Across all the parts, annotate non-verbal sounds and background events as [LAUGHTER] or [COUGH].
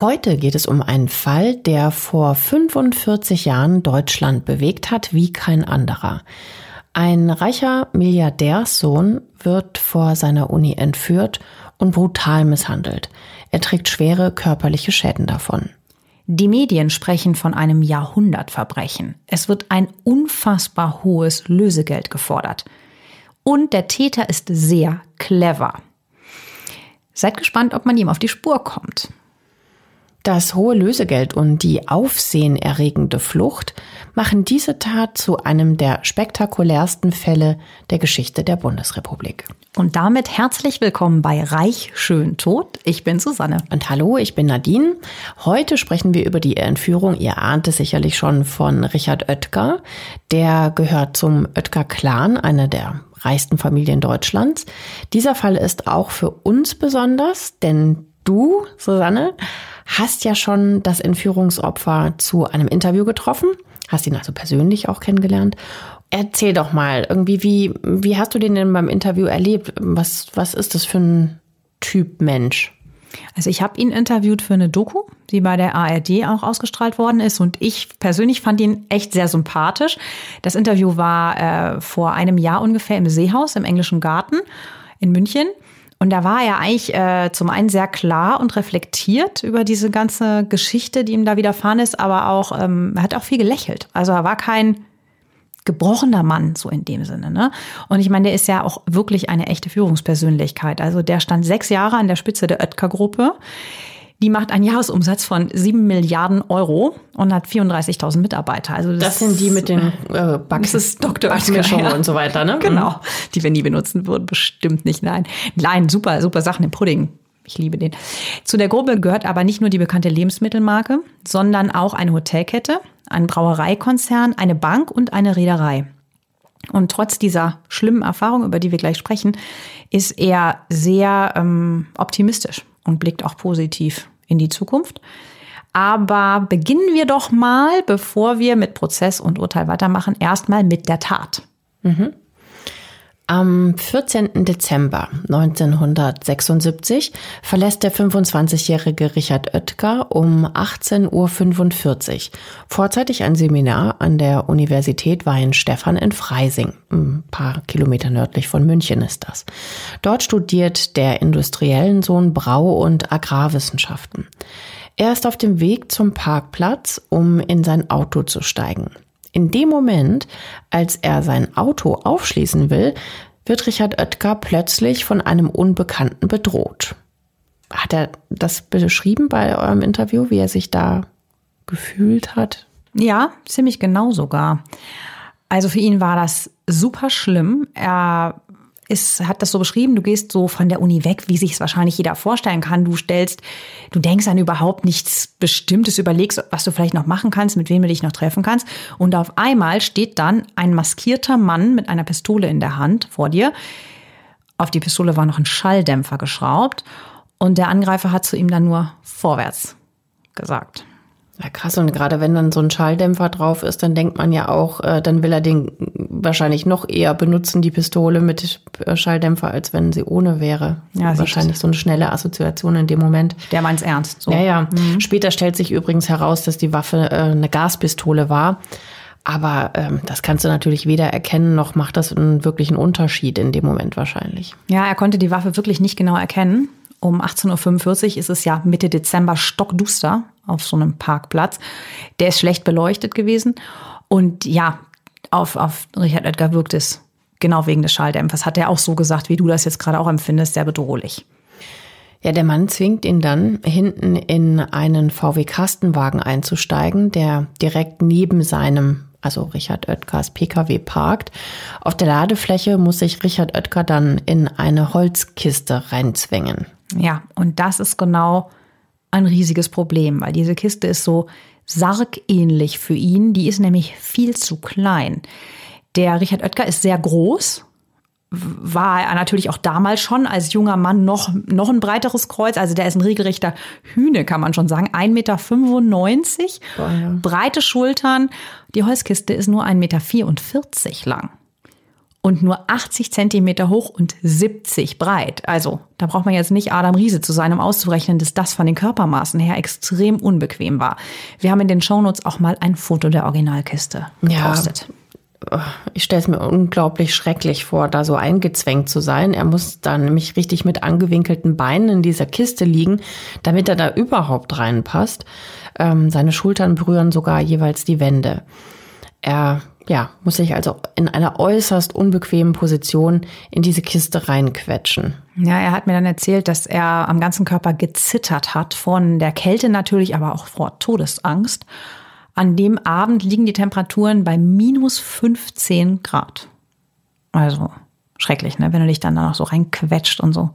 Heute geht es um einen Fall, der vor 45 Jahren Deutschland bewegt hat wie kein anderer. Ein reicher Milliardärssohn wird vor seiner Uni entführt und brutal misshandelt. Er trägt schwere körperliche Schäden davon. Die Medien sprechen von einem Jahrhundertverbrechen. Es wird ein unfassbar hohes Lösegeld gefordert. Und der Täter ist sehr clever. Seid gespannt, ob man ihm auf die Spur kommt. Das hohe Lösegeld und die aufsehenerregende Flucht machen diese Tat zu einem der spektakulärsten Fälle der Geschichte der Bundesrepublik. Und damit herzlich willkommen bei Reich schön tot. Ich bin Susanne. Und hallo, ich bin Nadine. Heute sprechen wir über die Entführung, ihr ahnt es sicherlich schon, von Richard Oetker. Der gehört zum Oetker-Clan, einer der reichsten Familien Deutschlands. Dieser Fall ist auch für uns besonders, denn du, Susanne, hast ja schon das Entführungsopfer zu einem Interview getroffen, hast ihn also persönlich auch kennengelernt. Erzähl doch mal, irgendwie, wie, wie hast du den denn beim Interview erlebt? Was, was ist das für ein Typ Mensch? Also ich habe ihn interviewt für eine Doku, die bei der ARD auch ausgestrahlt worden ist. Und ich persönlich fand ihn echt sehr sympathisch. Das Interview war äh, vor einem Jahr ungefähr im Seehaus im Englischen Garten in München. Und da war er eigentlich äh, zum einen sehr klar und reflektiert über diese ganze Geschichte, die ihm da widerfahren ist, aber auch, ähm, er hat auch viel gelächelt. Also er war kein gebrochener Mann, so in dem Sinne. Ne? Und ich meine, der ist ja auch wirklich eine echte Führungspersönlichkeit. Also der stand sechs Jahre an der Spitze der Oetker-Gruppe. Die macht einen Jahresumsatz von 7 Milliarden Euro und hat 34.000 Mitarbeiter. Also das, das, sind die mit den [LAUGHS] äh, Back das Dr. Backmischungen ja. und so weiter, ne? Genau, mhm. die wir nie benutzen würden, bestimmt nicht. Nein, nein, super, super Sachen im Pudding. Ich liebe den. Zu der Gruppe gehört aber nicht nur die bekannte Lebensmittelmarke, sondern auch eine Hotelkette, ein Brauereikonzern, eine Bank und eine Reederei. Und trotz dieser schlimmen Erfahrung, über die wir gleich sprechen, ist er sehr ähm, optimistisch und blickt auch positiv in die Zukunft. Aber beginnen wir doch mal, bevor wir mit Prozess und Urteil weitermachen, erstmal mit der Tat. Mhm. Am 14. Dezember 1976 verlässt der 25-jährige Richard Oetker um 18.45 Uhr vorzeitig ein Seminar an der Universität Weihenstephan in Freising. Ein paar Kilometer nördlich von München ist das. Dort studiert der industriellen Sohn Brau- und Agrarwissenschaften. Er ist auf dem Weg zum Parkplatz, um in sein Auto zu steigen. In dem Moment, als er sein Auto aufschließen will, wird Richard Oetker plötzlich von einem Unbekannten bedroht. Hat er das beschrieben bei eurem Interview, wie er sich da gefühlt hat? Ja, ziemlich genau sogar. Also für ihn war das super schlimm. Er ist, hat das so beschrieben, du gehst so von der Uni weg, wie sich es wahrscheinlich jeder vorstellen kann. Du stellst, du denkst an überhaupt nichts Bestimmtes, überlegst, was du vielleicht noch machen kannst, mit wem du dich noch treffen kannst. Und auf einmal steht dann ein maskierter Mann mit einer Pistole in der Hand vor dir. Auf die Pistole war noch ein Schalldämpfer geschraubt. Und der Angreifer hat zu ihm dann nur vorwärts gesagt. Ja, krass. Und gerade wenn dann so ein Schalldämpfer drauf ist, dann denkt man ja auch, äh, dann will er den wahrscheinlich noch eher benutzen, die Pistole mit äh, Schalldämpfer, als wenn sie ohne wäre. Ja, wahrscheinlich so eine schnelle Assoziation in dem Moment. Der meint's ernst. So. Ja, ja. Mhm. Später stellt sich übrigens heraus, dass die Waffe äh, eine Gaspistole war. Aber ähm, das kannst du natürlich weder erkennen, noch macht das einen wirklichen Unterschied in dem Moment wahrscheinlich. Ja, er konnte die Waffe wirklich nicht genau erkennen. Um 18.45 Uhr ist es ja Mitte Dezember stockduster auf so einem Parkplatz. Der ist schlecht beleuchtet gewesen. Und ja, auf, auf Richard Edgar wirkt es genau wegen des Schalldämpfers. Hat er auch so gesagt, wie du das jetzt gerade auch empfindest, sehr bedrohlich. Ja, der Mann zwingt ihn dann, hinten in einen VW-Kastenwagen einzusteigen, der direkt neben seinem, also Richard Oetkers Pkw parkt. Auf der Ladefläche muss sich Richard Oetker dann in eine Holzkiste reinzwängen. Ja, und das ist genau ein riesiges Problem, weil diese Kiste ist so sargähnlich für ihn. Die ist nämlich viel zu klein. Der Richard Oetker ist sehr groß, war er natürlich auch damals schon als junger Mann noch, noch ein breiteres Kreuz. Also der ist ein regelrechter Hühne, kann man schon sagen. 1,95 Meter, Boah, ja. breite Schultern. Die Holzkiste ist nur 1,44 Meter lang und nur 80 Zentimeter hoch und 70 breit. Also da braucht man jetzt nicht Adam Riese zu sein, um auszurechnen, dass das von den Körpermaßen her extrem unbequem war. Wir haben in den Shownotes auch mal ein Foto der Originalkiste gepostet. Ja ich stelle es mir unglaublich schrecklich vor, da so eingezwängt zu sein. Er muss da nämlich richtig mit angewinkelten Beinen in dieser Kiste liegen, damit er da überhaupt reinpasst. Ähm, seine Schultern berühren sogar jeweils die Wände. Er ja, muss sich also in einer äußerst unbequemen Position in diese Kiste reinquetschen. Ja, er hat mir dann erzählt, dass er am ganzen Körper gezittert hat, von der Kälte natürlich, aber auch vor Todesangst. An dem Abend liegen die Temperaturen bei minus 15 Grad. Also schrecklich, ne? wenn du dich dann da noch so reinquetscht und so.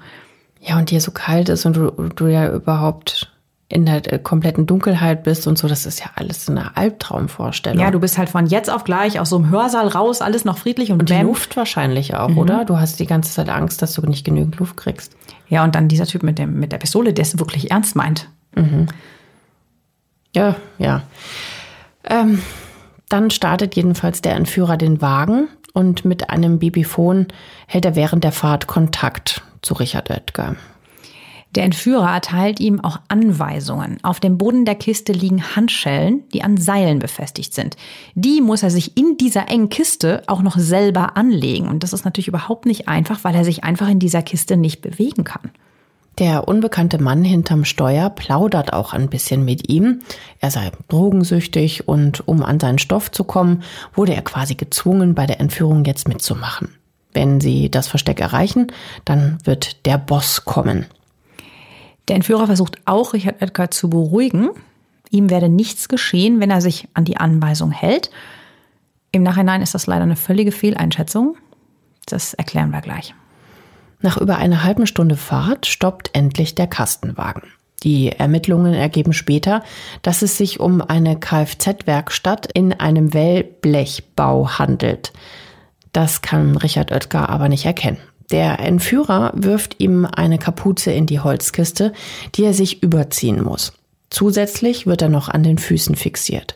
Ja, und dir so kalt ist und du, du ja überhaupt in der kompletten Dunkelheit bist und so, das ist ja alles eine Albtraumvorstellung. Ja, du bist halt von jetzt auf gleich aus so einem Hörsaal raus, alles noch friedlich und, und die Luft wahrscheinlich auch, mhm. oder? Du hast die ganze Zeit Angst, dass du nicht genügend Luft kriegst. Ja, und dann dieser Typ mit, dem, mit der Pistole, der es wirklich ernst meint. Mhm. Ja, ja. Ähm, dann startet jedenfalls der Entführer den Wagen und mit einem Babyphon hält er während der Fahrt Kontakt zu Richard Oetker. Der Entführer erteilt ihm auch Anweisungen. Auf dem Boden der Kiste liegen Handschellen, die an Seilen befestigt sind. Die muss er sich in dieser engen Kiste auch noch selber anlegen. Und das ist natürlich überhaupt nicht einfach, weil er sich einfach in dieser Kiste nicht bewegen kann. Der unbekannte Mann hinterm Steuer plaudert auch ein bisschen mit ihm. Er sei drogensüchtig und um an seinen Stoff zu kommen, wurde er quasi gezwungen, bei der Entführung jetzt mitzumachen. Wenn sie das Versteck erreichen, dann wird der Boss kommen. Der Entführer versucht auch, Richard Edgar zu beruhigen. Ihm werde nichts geschehen, wenn er sich an die Anweisung hält. Im Nachhinein ist das leider eine völlige Fehleinschätzung. Das erklären wir gleich. Nach über einer halben Stunde Fahrt stoppt endlich der Kastenwagen. Die Ermittlungen ergeben später, dass es sich um eine Kfz-Werkstatt in einem Wellblechbau handelt. Das kann Richard Oetker aber nicht erkennen. Der Entführer wirft ihm eine Kapuze in die Holzkiste, die er sich überziehen muss. Zusätzlich wird er noch an den Füßen fixiert.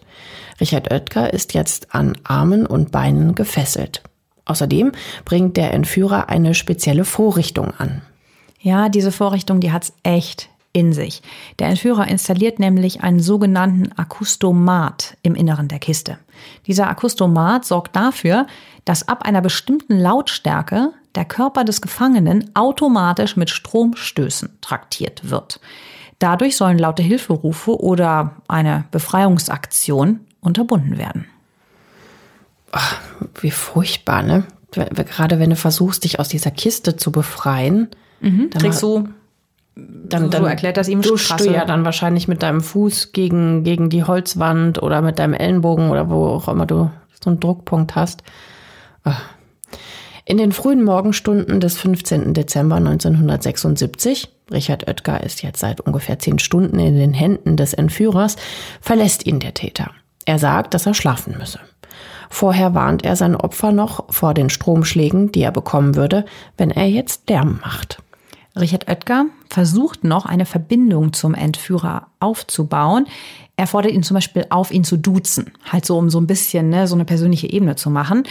Richard Oetker ist jetzt an Armen und Beinen gefesselt. Außerdem bringt der Entführer eine spezielle Vorrichtung an. Ja, diese Vorrichtung, die hat's echt in sich. Der Entführer installiert nämlich einen sogenannten Akustomat im Inneren der Kiste. Dieser Akustomat sorgt dafür, dass ab einer bestimmten Lautstärke der Körper des Gefangenen automatisch mit Stromstößen traktiert wird. Dadurch sollen laute Hilferufe oder eine Befreiungsaktion unterbunden werden. Ach, wie furchtbar, ne? Gerade wenn du versuchst, dich aus dieser Kiste zu befreien, mhm. dann kriegst du dann, dann so erklärt das ihm duschst du ja dann wahrscheinlich mit deinem Fuß gegen, gegen die Holzwand oder mit deinem Ellenbogen oder wo auch immer du so einen Druckpunkt hast. Ach. In den frühen Morgenstunden des 15. Dezember 1976, Richard Oetker ist jetzt seit ungefähr zehn Stunden in den Händen des Entführers, verlässt ihn der Täter. Er sagt, dass er schlafen müsse. Vorher warnt er sein Opfer noch vor den Stromschlägen, die er bekommen würde, wenn er jetzt Lärm macht. Richard Oetker versucht noch eine Verbindung zum Entführer aufzubauen. Er fordert ihn zum Beispiel auf, ihn zu duzen. Halt so, um so ein bisschen ne, so eine persönliche Ebene zu machen.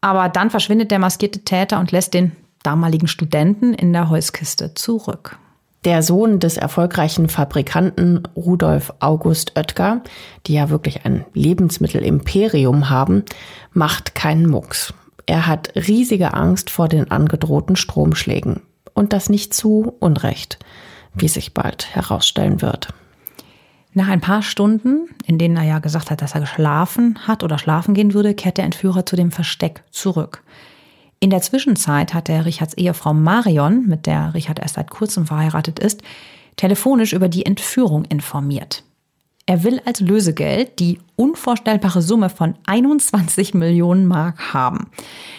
Aber dann verschwindet der maskierte Täter und lässt den damaligen Studenten in der Holzkiste zurück. Der Sohn des erfolgreichen Fabrikanten Rudolf August Oetker, die ja wirklich ein Lebensmittelimperium haben, macht keinen Mucks. Er hat riesige Angst vor den angedrohten Stromschlägen. Und das nicht zu Unrecht, wie sich bald herausstellen wird. Nach ein paar Stunden, in denen er ja gesagt hat, dass er geschlafen hat oder schlafen gehen würde, kehrt der Entführer zu dem Versteck zurück. In der Zwischenzeit hat der Richards Ehefrau Marion, mit der Richard erst seit kurzem verheiratet ist, telefonisch über die Entführung informiert. Er will als Lösegeld die unvorstellbare Summe von 21 Millionen Mark haben.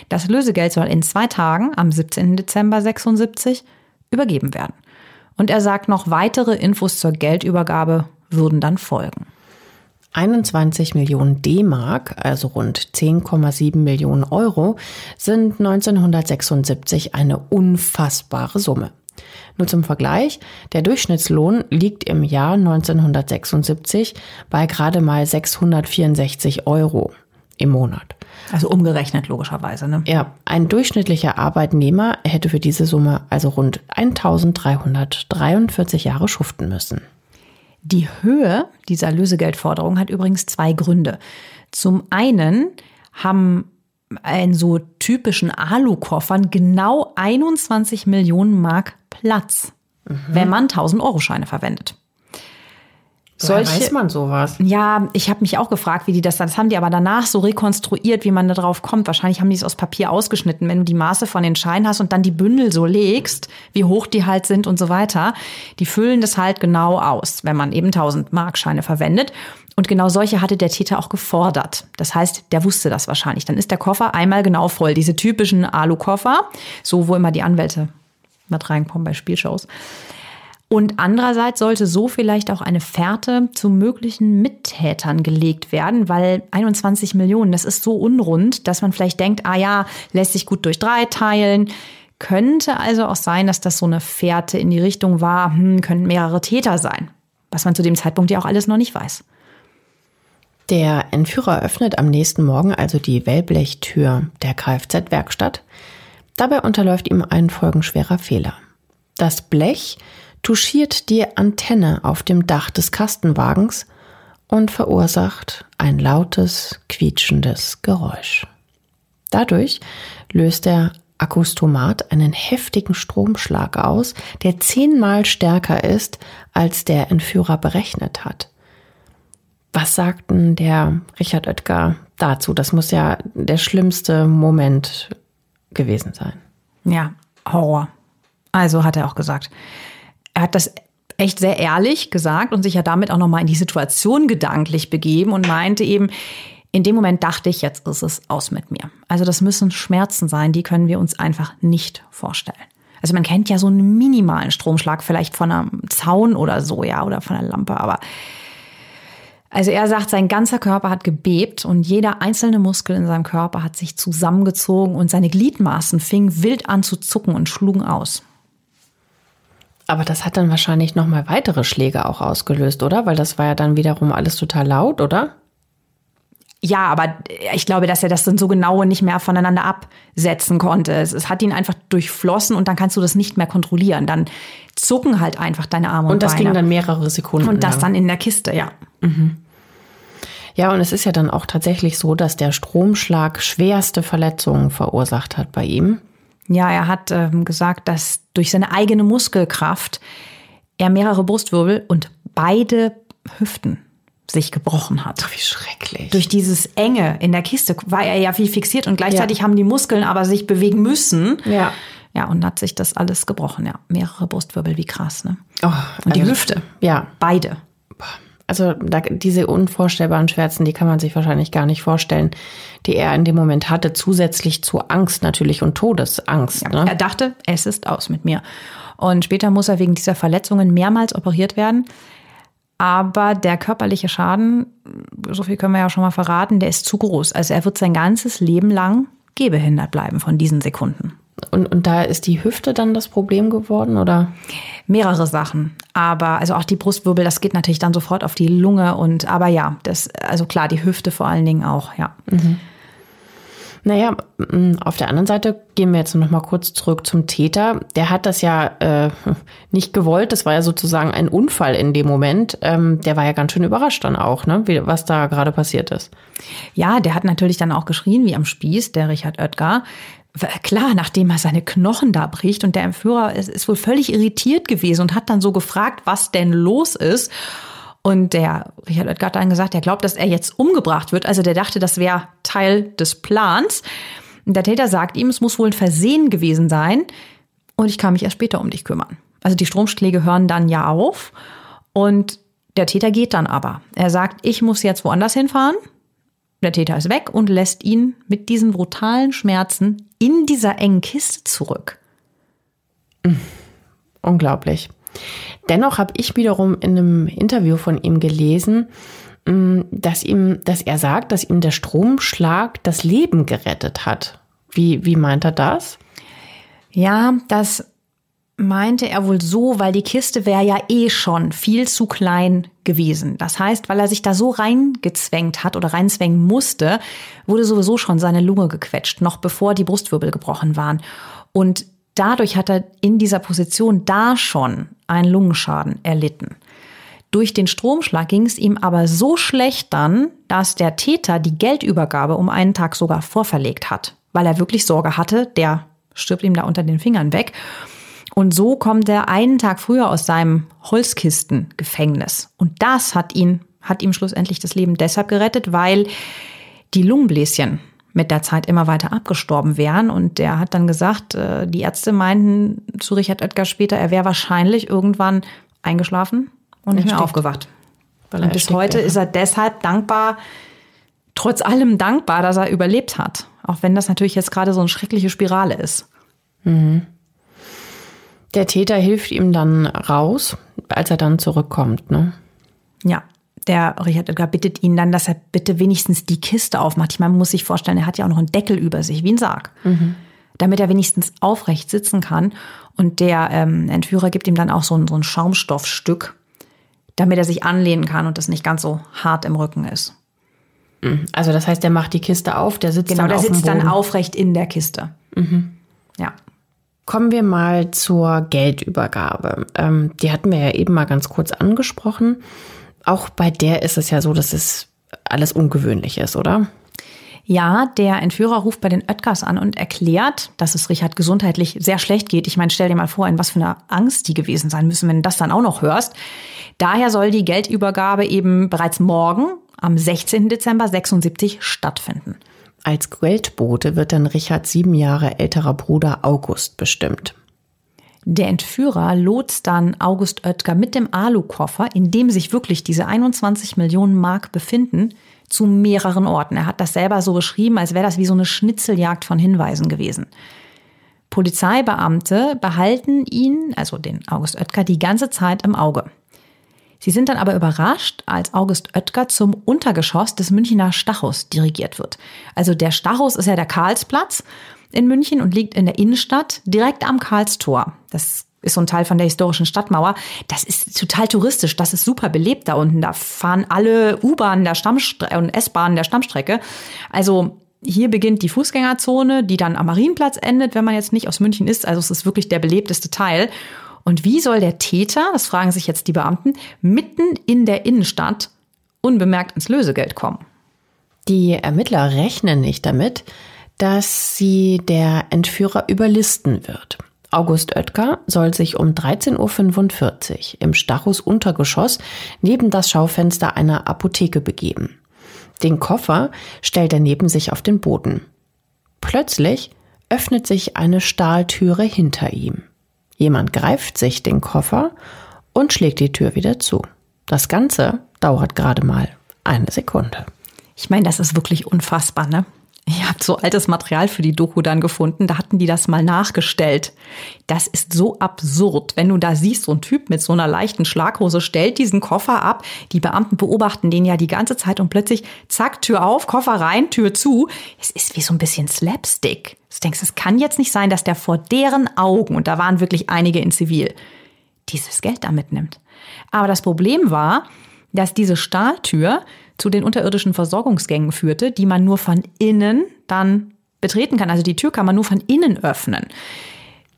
Das Lösegeld soll in zwei Tagen, am 17. Dezember 76, übergeben werden. Und er sagt noch, weitere Infos zur Geldübergabe würden dann folgen. 21 Millionen D-Mark, also rund 10,7 Millionen Euro, sind 1976 eine unfassbare Summe. Nur zum Vergleich, der Durchschnittslohn liegt im Jahr 1976 bei gerade mal 664 Euro im Monat. Also umgerechnet logischerweise. Ne? Ja, ein durchschnittlicher Arbeitnehmer hätte für diese Summe also rund 1343 Jahre schuften müssen. Die Höhe dieser Lösegeldforderung hat übrigens zwei Gründe. Zum einen haben in so typischen Alu-Koffern genau 21 Millionen Mark Platz, mhm. wenn man 1000 Euro Scheine verwendet. Solche, weiß man sowas? Ja, ich habe mich auch gefragt, wie die das dann. Das haben die aber danach so rekonstruiert, wie man da drauf kommt. Wahrscheinlich haben die es aus Papier ausgeschnitten, wenn du die Maße von den Scheinen hast und dann die Bündel so legst, wie hoch die halt sind und so weiter. Die füllen das halt genau aus, wenn man eben 1000 Mark Scheine verwendet. Und genau solche hatte der Täter auch gefordert. Das heißt, der wusste das wahrscheinlich. Dann ist der Koffer einmal genau voll. Diese typischen Alu-Koffer, so wo immer die Anwälte mit reinkommen bei Spielshows. Und andererseits sollte so vielleicht auch eine Fährte zu möglichen Mittätern gelegt werden, weil 21 Millionen, das ist so unrund, dass man vielleicht denkt, ah ja, lässt sich gut durch drei teilen. Könnte also auch sein, dass das so eine Fährte in die Richtung war, hm, können mehrere Täter sein. Was man zu dem Zeitpunkt ja auch alles noch nicht weiß. Der Entführer öffnet am nächsten Morgen also die Wellblechtür der Kfz-Werkstatt. Dabei unterläuft ihm ein folgenschwerer Fehler. Das Blech touchiert die Antenne auf dem Dach des Kastenwagens und verursacht ein lautes, quietschendes Geräusch. Dadurch löst der Akkustomat einen heftigen Stromschlag aus, der zehnmal stärker ist, als der Entführer berechnet hat. Was sagten der Richard Oetker dazu? Das muss ja der schlimmste Moment gewesen sein. Ja, Horror. Also hat er auch gesagt. Er hat das echt sehr ehrlich gesagt und sich ja damit auch nochmal in die Situation gedanklich begeben und meinte eben, in dem Moment dachte ich, jetzt ist es aus mit mir. Also das müssen Schmerzen sein, die können wir uns einfach nicht vorstellen. Also man kennt ja so einen minimalen Stromschlag vielleicht von einem Zaun oder so, ja, oder von einer Lampe, aber also er sagt, sein ganzer Körper hat gebebt und jeder einzelne Muskel in seinem Körper hat sich zusammengezogen und seine Gliedmaßen fingen wild an zu zucken und schlugen aus. Aber das hat dann wahrscheinlich noch mal weitere Schläge auch ausgelöst, oder? Weil das war ja dann wiederum alles total laut, oder? Ja, aber ich glaube, dass er das dann so genau nicht mehr voneinander absetzen konnte. Es, es, hat ihn einfach durchflossen und dann kannst du das nicht mehr kontrollieren. Dann zucken halt einfach deine Arme und, und das Beine. ging dann mehrere Sekunden. Und das lang. dann in der Kiste, ja. Mhm. Ja, und es ist ja dann auch tatsächlich so, dass der Stromschlag schwerste Verletzungen verursacht hat bei ihm. Ja, er hat ähm, gesagt, dass durch seine eigene Muskelkraft er mehrere Brustwirbel und beide Hüften sich gebrochen hat. Ach, wie schrecklich. Durch dieses Enge in der Kiste war er ja wie fixiert und gleichzeitig ja. haben die Muskeln aber sich bewegen müssen. Ja. Ja, und hat sich das alles gebrochen, ja. Mehrere Brustwirbel, wie krass, ne? Oh, und die also, Hüfte. Ja. Beide. Also da, diese unvorstellbaren Schmerzen, die kann man sich wahrscheinlich gar nicht vorstellen, die er in dem Moment hatte, zusätzlich zu Angst natürlich und Todesangst. Ja, ne? Er dachte, es ist aus mit mir. Und später muss er wegen dieser Verletzungen mehrmals operiert werden. Aber der körperliche Schaden, so viel können wir ja schon mal verraten, der ist zu groß. Also er wird sein ganzes Leben lang gehbehindert bleiben von diesen Sekunden. Und, und da ist die Hüfte dann das Problem geworden, oder? Mehrere Sachen. Aber also auch die Brustwirbel, das geht natürlich dann sofort auf die Lunge und aber ja, das, also klar, die Hüfte vor allen Dingen auch, ja. Mhm. Naja, auf der anderen Seite gehen wir jetzt noch mal kurz zurück zum Täter. Der hat das ja äh, nicht gewollt. Das war ja sozusagen ein Unfall in dem Moment. Ähm, der war ja ganz schön überrascht dann auch, ne, wie, was da gerade passiert ist. Ja, der hat natürlich dann auch geschrien wie am Spieß, der Richard Oetker klar, nachdem er seine Knochen da bricht und der Entführer ist, ist wohl völlig irritiert gewesen und hat dann so gefragt, was denn los ist. Und der Richard Oetker hat dann gesagt, er glaubt, dass er jetzt umgebracht wird. Also der dachte, das wäre Teil des Plans. Der Täter sagt ihm, es muss wohl ein Versehen gewesen sein und ich kann mich erst später um dich kümmern. Also die Stromschläge hören dann ja auf und der Täter geht dann aber. Er sagt, ich muss jetzt woanders hinfahren. Der Täter ist weg und lässt ihn mit diesen brutalen Schmerzen in dieser engen Kiste zurück. Unglaublich. Dennoch habe ich wiederum in einem Interview von ihm gelesen, mm, dass ihm, dass er sagt, dass ihm der Stromschlag das Leben gerettet hat. Wie, wie meint er das? Ja, das meinte er wohl so, weil die Kiste wäre ja eh schon viel zu klein gewesen. Das heißt, weil er sich da so reingezwängt hat oder reinzwängen musste, wurde sowieso schon seine Lunge gequetscht, noch bevor die Brustwirbel gebrochen waren. Und dadurch hat er in dieser Position da schon einen Lungenschaden erlitten. Durch den Stromschlag ging es ihm aber so schlecht dann, dass der Täter die Geldübergabe um einen Tag sogar vorverlegt hat, weil er wirklich Sorge hatte, der stirbt ihm da unter den Fingern weg. Und so kommt er einen Tag früher aus seinem Holzkistengefängnis. Und das hat ihn, hat ihm schlussendlich das Leben deshalb gerettet, weil die Lungenbläschen mit der Zeit immer weiter abgestorben wären. Und der hat dann gesagt, äh, die Ärzte meinten zu Richard Oetker später, er wäre wahrscheinlich irgendwann eingeschlafen und nicht mehr aufgewacht. Und bis heute wäre. ist er deshalb dankbar, trotz allem dankbar, dass er überlebt hat. Auch wenn das natürlich jetzt gerade so eine schreckliche Spirale ist. Mhm. Der Täter hilft ihm dann raus, als er dann zurückkommt, ne? Ja. Der Richard Edgar bittet ihn dann, dass er bitte wenigstens die Kiste aufmacht. Ich meine, man muss sich vorstellen, er hat ja auch noch einen Deckel über sich, wie ein Sarg. Mhm. Damit er wenigstens aufrecht sitzen kann. Und der ähm, Entführer gibt ihm dann auch so ein, so ein Schaumstoffstück, damit er sich anlehnen kann und das nicht ganz so hart im Rücken ist. Mhm. Also das heißt, der macht die Kiste auf, der sitzt genau, dann der auf sitzt dann aufrecht in der Kiste. Mhm. Ja. Kommen wir mal zur Geldübergabe. Ähm, die hatten wir ja eben mal ganz kurz angesprochen. Auch bei der ist es ja so, dass es alles ungewöhnlich ist, oder? Ja, der Entführer ruft bei den Oetkers an und erklärt, dass es Richard gesundheitlich sehr schlecht geht. Ich meine, stell dir mal vor, in was für einer Angst die gewesen sein müssen, wenn du das dann auch noch hörst. Daher soll die Geldübergabe eben bereits morgen, am 16. Dezember 76, stattfinden. Als Geldbote wird dann Richards sieben Jahre älterer Bruder August bestimmt. Der Entführer lotst dann August Oetker mit dem Alukoffer, in dem sich wirklich diese 21 Millionen Mark befinden, zu mehreren Orten. Er hat das selber so beschrieben, als wäre das wie so eine Schnitzeljagd von Hinweisen gewesen. Polizeibeamte behalten ihn, also den August Oetker, die ganze Zeit im Auge. Sie sind dann aber überrascht, als August Oetker zum Untergeschoss des Münchner Stachus dirigiert wird. Also der Stachus ist ja der Karlsplatz in München und liegt in der Innenstadt direkt am Karlstor. Das ist so ein Teil von der historischen Stadtmauer. Das ist total touristisch. Das ist super belebt da unten. Da fahren alle U-Bahnen der Stammstrecke und S-Bahnen der Stammstrecke. Also hier beginnt die Fußgängerzone, die dann am Marienplatz endet, wenn man jetzt nicht aus München ist. Also es ist wirklich der belebteste Teil. Und wie soll der Täter, das fragen sich jetzt die Beamten, mitten in der Innenstadt unbemerkt ins Lösegeld kommen? Die Ermittler rechnen nicht damit, dass sie der Entführer überlisten wird. August Oetker soll sich um 13.45 Uhr im Stachus Untergeschoss neben das Schaufenster einer Apotheke begeben. Den Koffer stellt er neben sich auf den Boden. Plötzlich öffnet sich eine Stahltüre hinter ihm. Jemand greift sich den Koffer und schlägt die Tür wieder zu. Das Ganze dauert gerade mal eine Sekunde. Ich meine, das ist wirklich unfassbar, ne? Ich habe so altes Material für die Doku dann gefunden, da hatten die das mal nachgestellt. Das ist so absurd, wenn du da siehst, so ein Typ mit so einer leichten Schlaghose stellt diesen Koffer ab, die Beamten beobachten den ja die ganze Zeit und plötzlich zack, Tür auf, Koffer rein, Tür zu. Es ist wie so ein bisschen Slapstick. Du denkst, es kann jetzt nicht sein, dass der vor deren Augen, und da waren wirklich einige in Zivil, dieses Geld da mitnimmt. Aber das Problem war, dass diese Stahltür zu den unterirdischen Versorgungsgängen führte, die man nur von innen dann betreten kann. Also die Tür kann man nur von innen öffnen.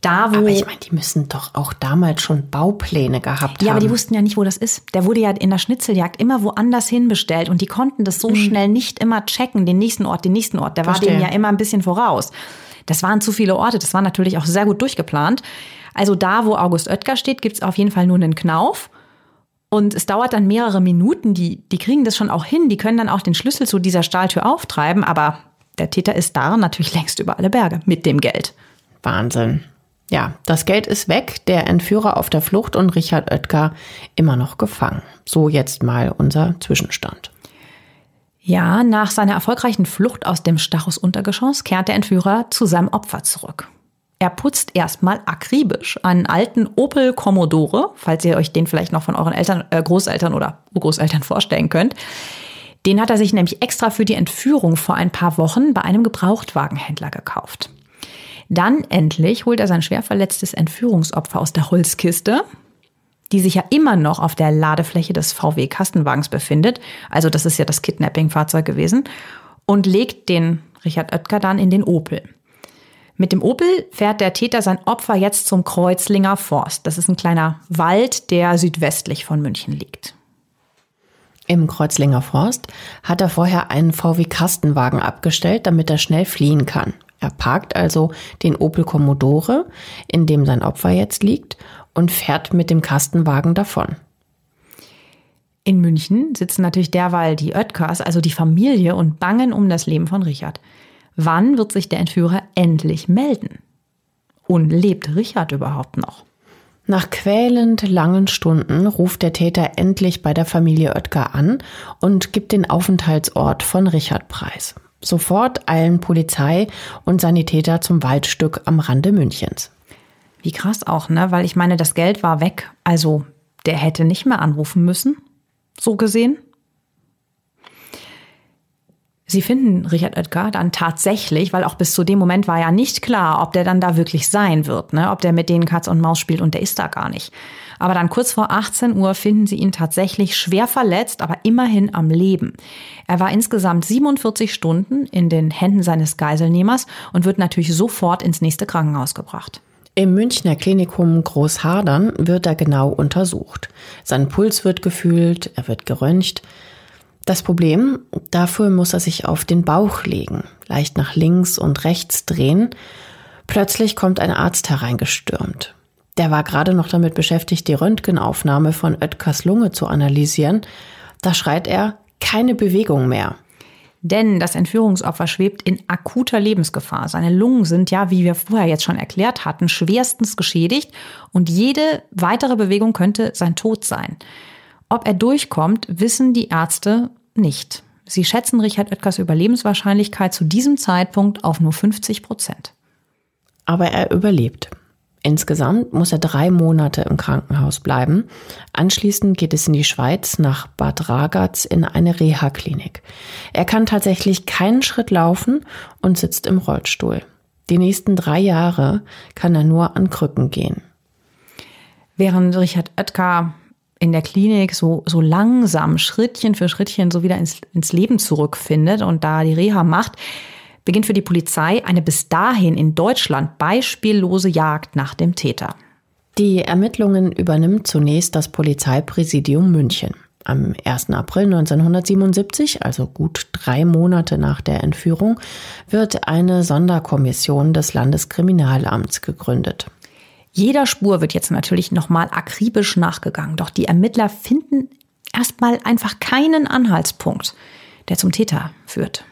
Da, wo aber ich meine, die müssen doch auch damals schon Baupläne gehabt haben. Ja, aber die wussten ja nicht, wo das ist. Der wurde ja in der Schnitzeljagd immer woanders hinbestellt und die konnten das so mhm. schnell nicht immer checken, den nächsten Ort, den nächsten Ort. Der Verstehe. war denen ja immer ein bisschen voraus. Das waren zu viele Orte, das war natürlich auch sehr gut durchgeplant. Also da, wo August Oetker steht, gibt's auf jeden Fall nur einen Knauf. Und es dauert dann mehrere Minuten, die, die kriegen das schon auch hin, die können dann auch den Schlüssel zu dieser Stahltür auftreiben, aber Der Täter ist da natürlich längst über alle Berge mit dem Geld. Wahnsinn. Ja, das Geld ist weg, der Entführer auf der Flucht und Richard Oetker immer noch gefangen. So jetzt mal unser Zwischenstand. Ja, nach seiner erfolgreichen Flucht aus dem Stachus Untergeschoss kehrt der Entführer zu seinem Opfer zurück. Er putzt erstmal akribisch einen alten Opel Commodore, falls ihr euch den vielleicht noch von euren Eltern, äh, Großeltern oder Urgroßeltern vorstellen könnt. Den hat er sich nämlich extra für die Entführung vor ein paar Wochen bei einem Gebrauchtwagenhändler gekauft. Dann endlich holt er sein schwer verletztes Entführungsopfer aus der Holzkiste, die sich ja immer noch auf der Ladefläche des VW-Kastenwagens befindet. Also das ist ja das Kidnapping-Fahrzeug gewesen. Und legt den Richard Oetker dann in den Opel. Mit dem Opel fährt der Täter sein Opfer jetzt zum Kreuzlinger Forst. Das ist ein kleiner Wald, der südwestlich von München liegt. Im Kreuzlinger Forst hat er vorher einen VW-Kastenwagen abgestellt, damit er schnell fliehen kann. Er parkt also den Opel Commodore, in dem sein Opfer jetzt liegt, und fährt mit dem Kastenwagen davon. In München sitzen natürlich derweil die Oetkers, also die Familie, und bangen um das Leben von Richard. Wann wird sich der Entführer endlich melden? Und lebt Richard überhaupt noch? Nach quälend langen Stunden ruft der Täter endlich bei der Familie Oetker an und gibt den Aufenthaltsort von Richard preis. Sofort eilen Polizei und Sanitäter zum Waldstück am Rande Münchens. Wie krass auch, ne? Weil ich meine, das Geld war weg. Also, der hätte nicht mehr anrufen müssen. So gesehen. Sie finden Richard Oetker dann tatsächlich, weil auch bis zu dem Moment war ja nicht klar, ob der dann da wirklich sein wird, ne? ob der mit denen Katz und Maus spielt und der ist da gar nicht. Aber dann kurz vor 18 Uhr finden sie ihn tatsächlich schwer verletzt, aber immerhin am Leben. Er war insgesamt 47 Stunden in den Händen seines Geiselnehmers und wird natürlich sofort ins nächste Krankenhaus gebracht. Im Münchner Klinikum Großhadern wird er genau untersucht. Sein Puls wird gefühlt, er wird geröntgt. Das Problem, dafür muss er sich auf den Bauch legen, leicht nach links und rechts drehen. Plötzlich kommt ein Arzt hereingestürmt. Der war gerade noch damit beschäftigt, die Röntgenaufnahme von Oetkers Lunge zu analysieren. Da schreit er, keine Bewegung mehr. Denn das Entführungsopfer schwebt in akuter Lebensgefahr. Seine Lungen sind ja, wie wir vorher jetzt schon erklärt hatten, schwerstens geschädigt und jede weitere Bewegung könnte sein Tod sein. Ob er durchkommt, wissen die Ärzte nicht. Sie schätzen Richard Oetkers Überlebenswahrscheinlichkeit zu diesem Zeitpunkt auf nur 50 Prozent. Aber er überlebt. Insgesamt muss er drei Monate im Krankenhaus bleiben. Anschließend geht es in die Schweiz nach Bad Ragaz in eine Reha-Klinik. Er kann tatsächlich keinen Schritt laufen und sitzt im Rollstuhl. Die nächsten drei Jahre kann er nur an Krücken gehen. Während Richard Oetker in der Klinik so, so langsam, Schrittchen für Schrittchen so wieder ins, ins Leben zurückfindet und da die Reha macht, beginnt für die Polizei eine bis dahin in Deutschland beispiellose Jagd nach dem Täter. Die Ermittlungen übernimmt zunächst das Polizeipräsidium München. Am 1. April 1977, also gut drei Monate nach der Entführung, wird eine Sonderkommission des Landeskriminalamts gegründet. Jeder Spur wird jetzt natürlich nochmal akribisch nachgegangen, doch die Ermittler finden erstmal einfach keinen Anhaltspunkt, der zum Täter führt.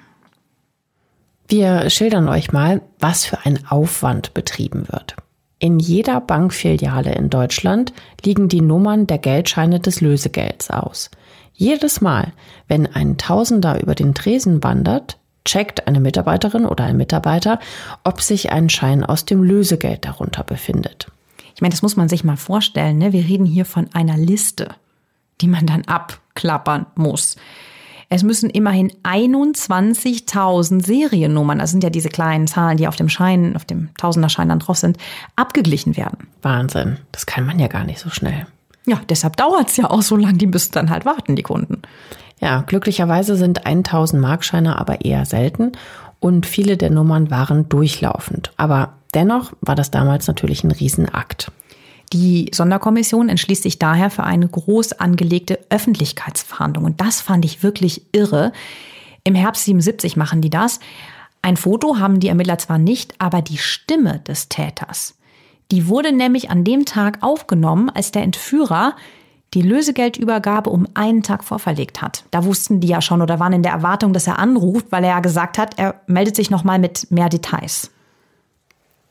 Wir schildern euch mal, was für ein Aufwand betrieben wird. In jeder Bankfiliale in Deutschland liegen die Nummern der Geldscheine des Lösegelds aus. Jedes Mal, wenn ein Tausender über den Tresen wandert, checkt eine Mitarbeiterin oder ein Mitarbeiter, ob sich ein Schein aus dem Lösegeld darunter befindet. Ich meine, das muss man sich mal vorstellen. Ne? Wir reden hier von einer Liste, die man dann abklappern muss. Es müssen immerhin 21.000 Seriennummern, das sind ja diese kleinen Zahlen, die auf dem Schein, auf dem Tausenderschein dann drauf sind, abgeglichen werden. Wahnsinn, das kann man ja gar nicht so schnell. Ja, deshalb dauert es ja auch so lang, die müssen dann halt warten, die Kunden. Ja, glücklicherweise sind 1000 Markscheine aber eher selten und viele der Nummern waren durchlaufend. Aber dennoch war das damals natürlich ein Riesenakt. Die Sonderkommission entschließt sich daher für eine groß angelegte Öffentlichkeitsfahndung. Und das fand ich wirklich irre. Im Herbst 77 machen die das. Ein Foto haben die Ermittler zwar nicht, aber die Stimme des Täters. Die wurde nämlich an dem Tag aufgenommen, als der Entführer die Lösegeldübergabe um einen Tag vorverlegt hat. Da wussten die ja schon oder waren in der Erwartung, dass er anruft, weil er ja gesagt hat, er meldet sich nochmal mit mehr Details.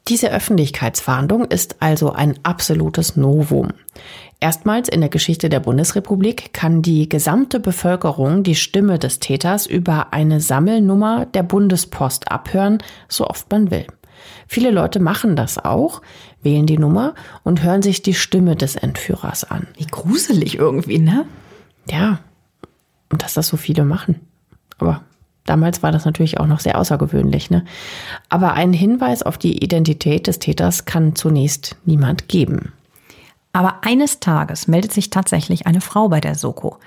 Diese Öffentlichkeitsfahndung ist also ein absolutes Novum. Erstmals in der Geschichte der Bundesrepublik kann die gesamte Bevölkerung die Stimme des Täters über eine Sammelnummer der Bundespost abhören, so oft man will. Viele Leute machen das auch, wählen die Nummer und hören sich die Stimme des Entführers an. Wie gruselig irgendwie, ne? Ja, und dass das so viele machen. Aber Damals war das natürlich auch noch sehr außergewöhnlich. Ne? Aber einen Hinweis auf die Identität des Täters kann zunächst niemand geben. Aber eines Tages meldet sich tatsächlich eine Frau bei der Soko.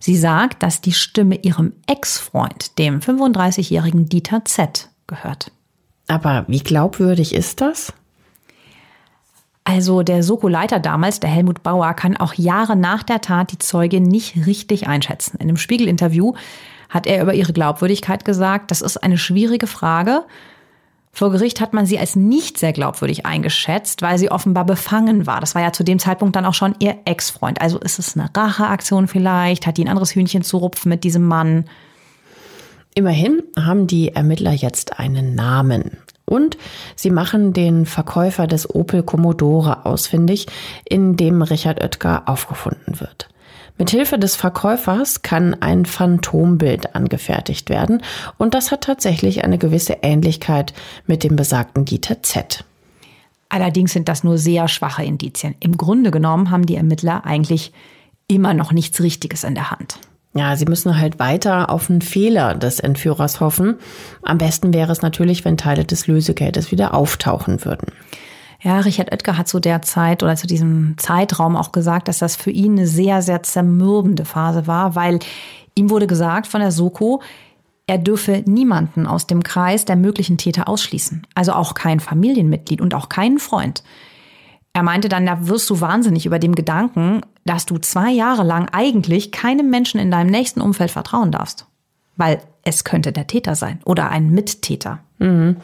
Sie sagt, dass die Stimme ihrem Ex-Freund, dem 35-jährigen Dieter Z, gehört. Aber wie glaubwürdig ist das? Also der Soko-Leiter damals, der Helmut Bauer, kann auch Jahre nach der Tat die Zeuge nicht richtig einschätzen. In einem Spiegel-Interview hat er über ihre Glaubwürdigkeit gesagt, das ist eine schwierige Frage. Vor Gericht hat man sie als nicht sehr glaubwürdig eingeschätzt, weil sie offenbar befangen war. Das war ja zu dem Zeitpunkt dann auch schon ihr Ex-Freund. Also ist es eine Racheaktion vielleicht? Hat die ein anderes Hühnchen zu rupfen mit diesem Mann? Immerhin haben die Ermittler jetzt einen Namen. Und sie machen den Verkäufer des Opel Commodore ausfindig, in dem Richard Oetker aufgefunden wird. Mithilfe des Verkäufers kann ein Phantombild angefertigt werden und das hat tatsächlich eine gewisse Ähnlichkeit mit dem besagten Dieter Z. Allerdings sind das nur sehr schwache Indizien. Im Grunde genommen haben die Ermittler eigentlich immer noch nichts Richtiges in der Hand. Ja, sie müssen halt weiter auf einen Fehler des Entführers hoffen. Am besten wäre es natürlich, wenn Teile des Lösegeldes wieder auftauchen würden. Ja, Richard Oetker hat zu der Zeit oder zu diesem Zeitraum auch gesagt, dass das für ihn eine sehr, sehr zermürbende Phase war, weil ihm wurde gesagt von der Soko, er dürfe niemanden aus dem Kreis der möglichen Täter ausschließen. Also auch kein Familienmitglied und auch keinen Freund. Er meinte dann, da wirst du wahnsinnig über dem Gedanken, dass du zwei Jahre lang eigentlich keinem Menschen in deinem nächsten Umfeld vertrauen darfst. Weil es könnte der Täter sein oder ein Mittäter. Mhm.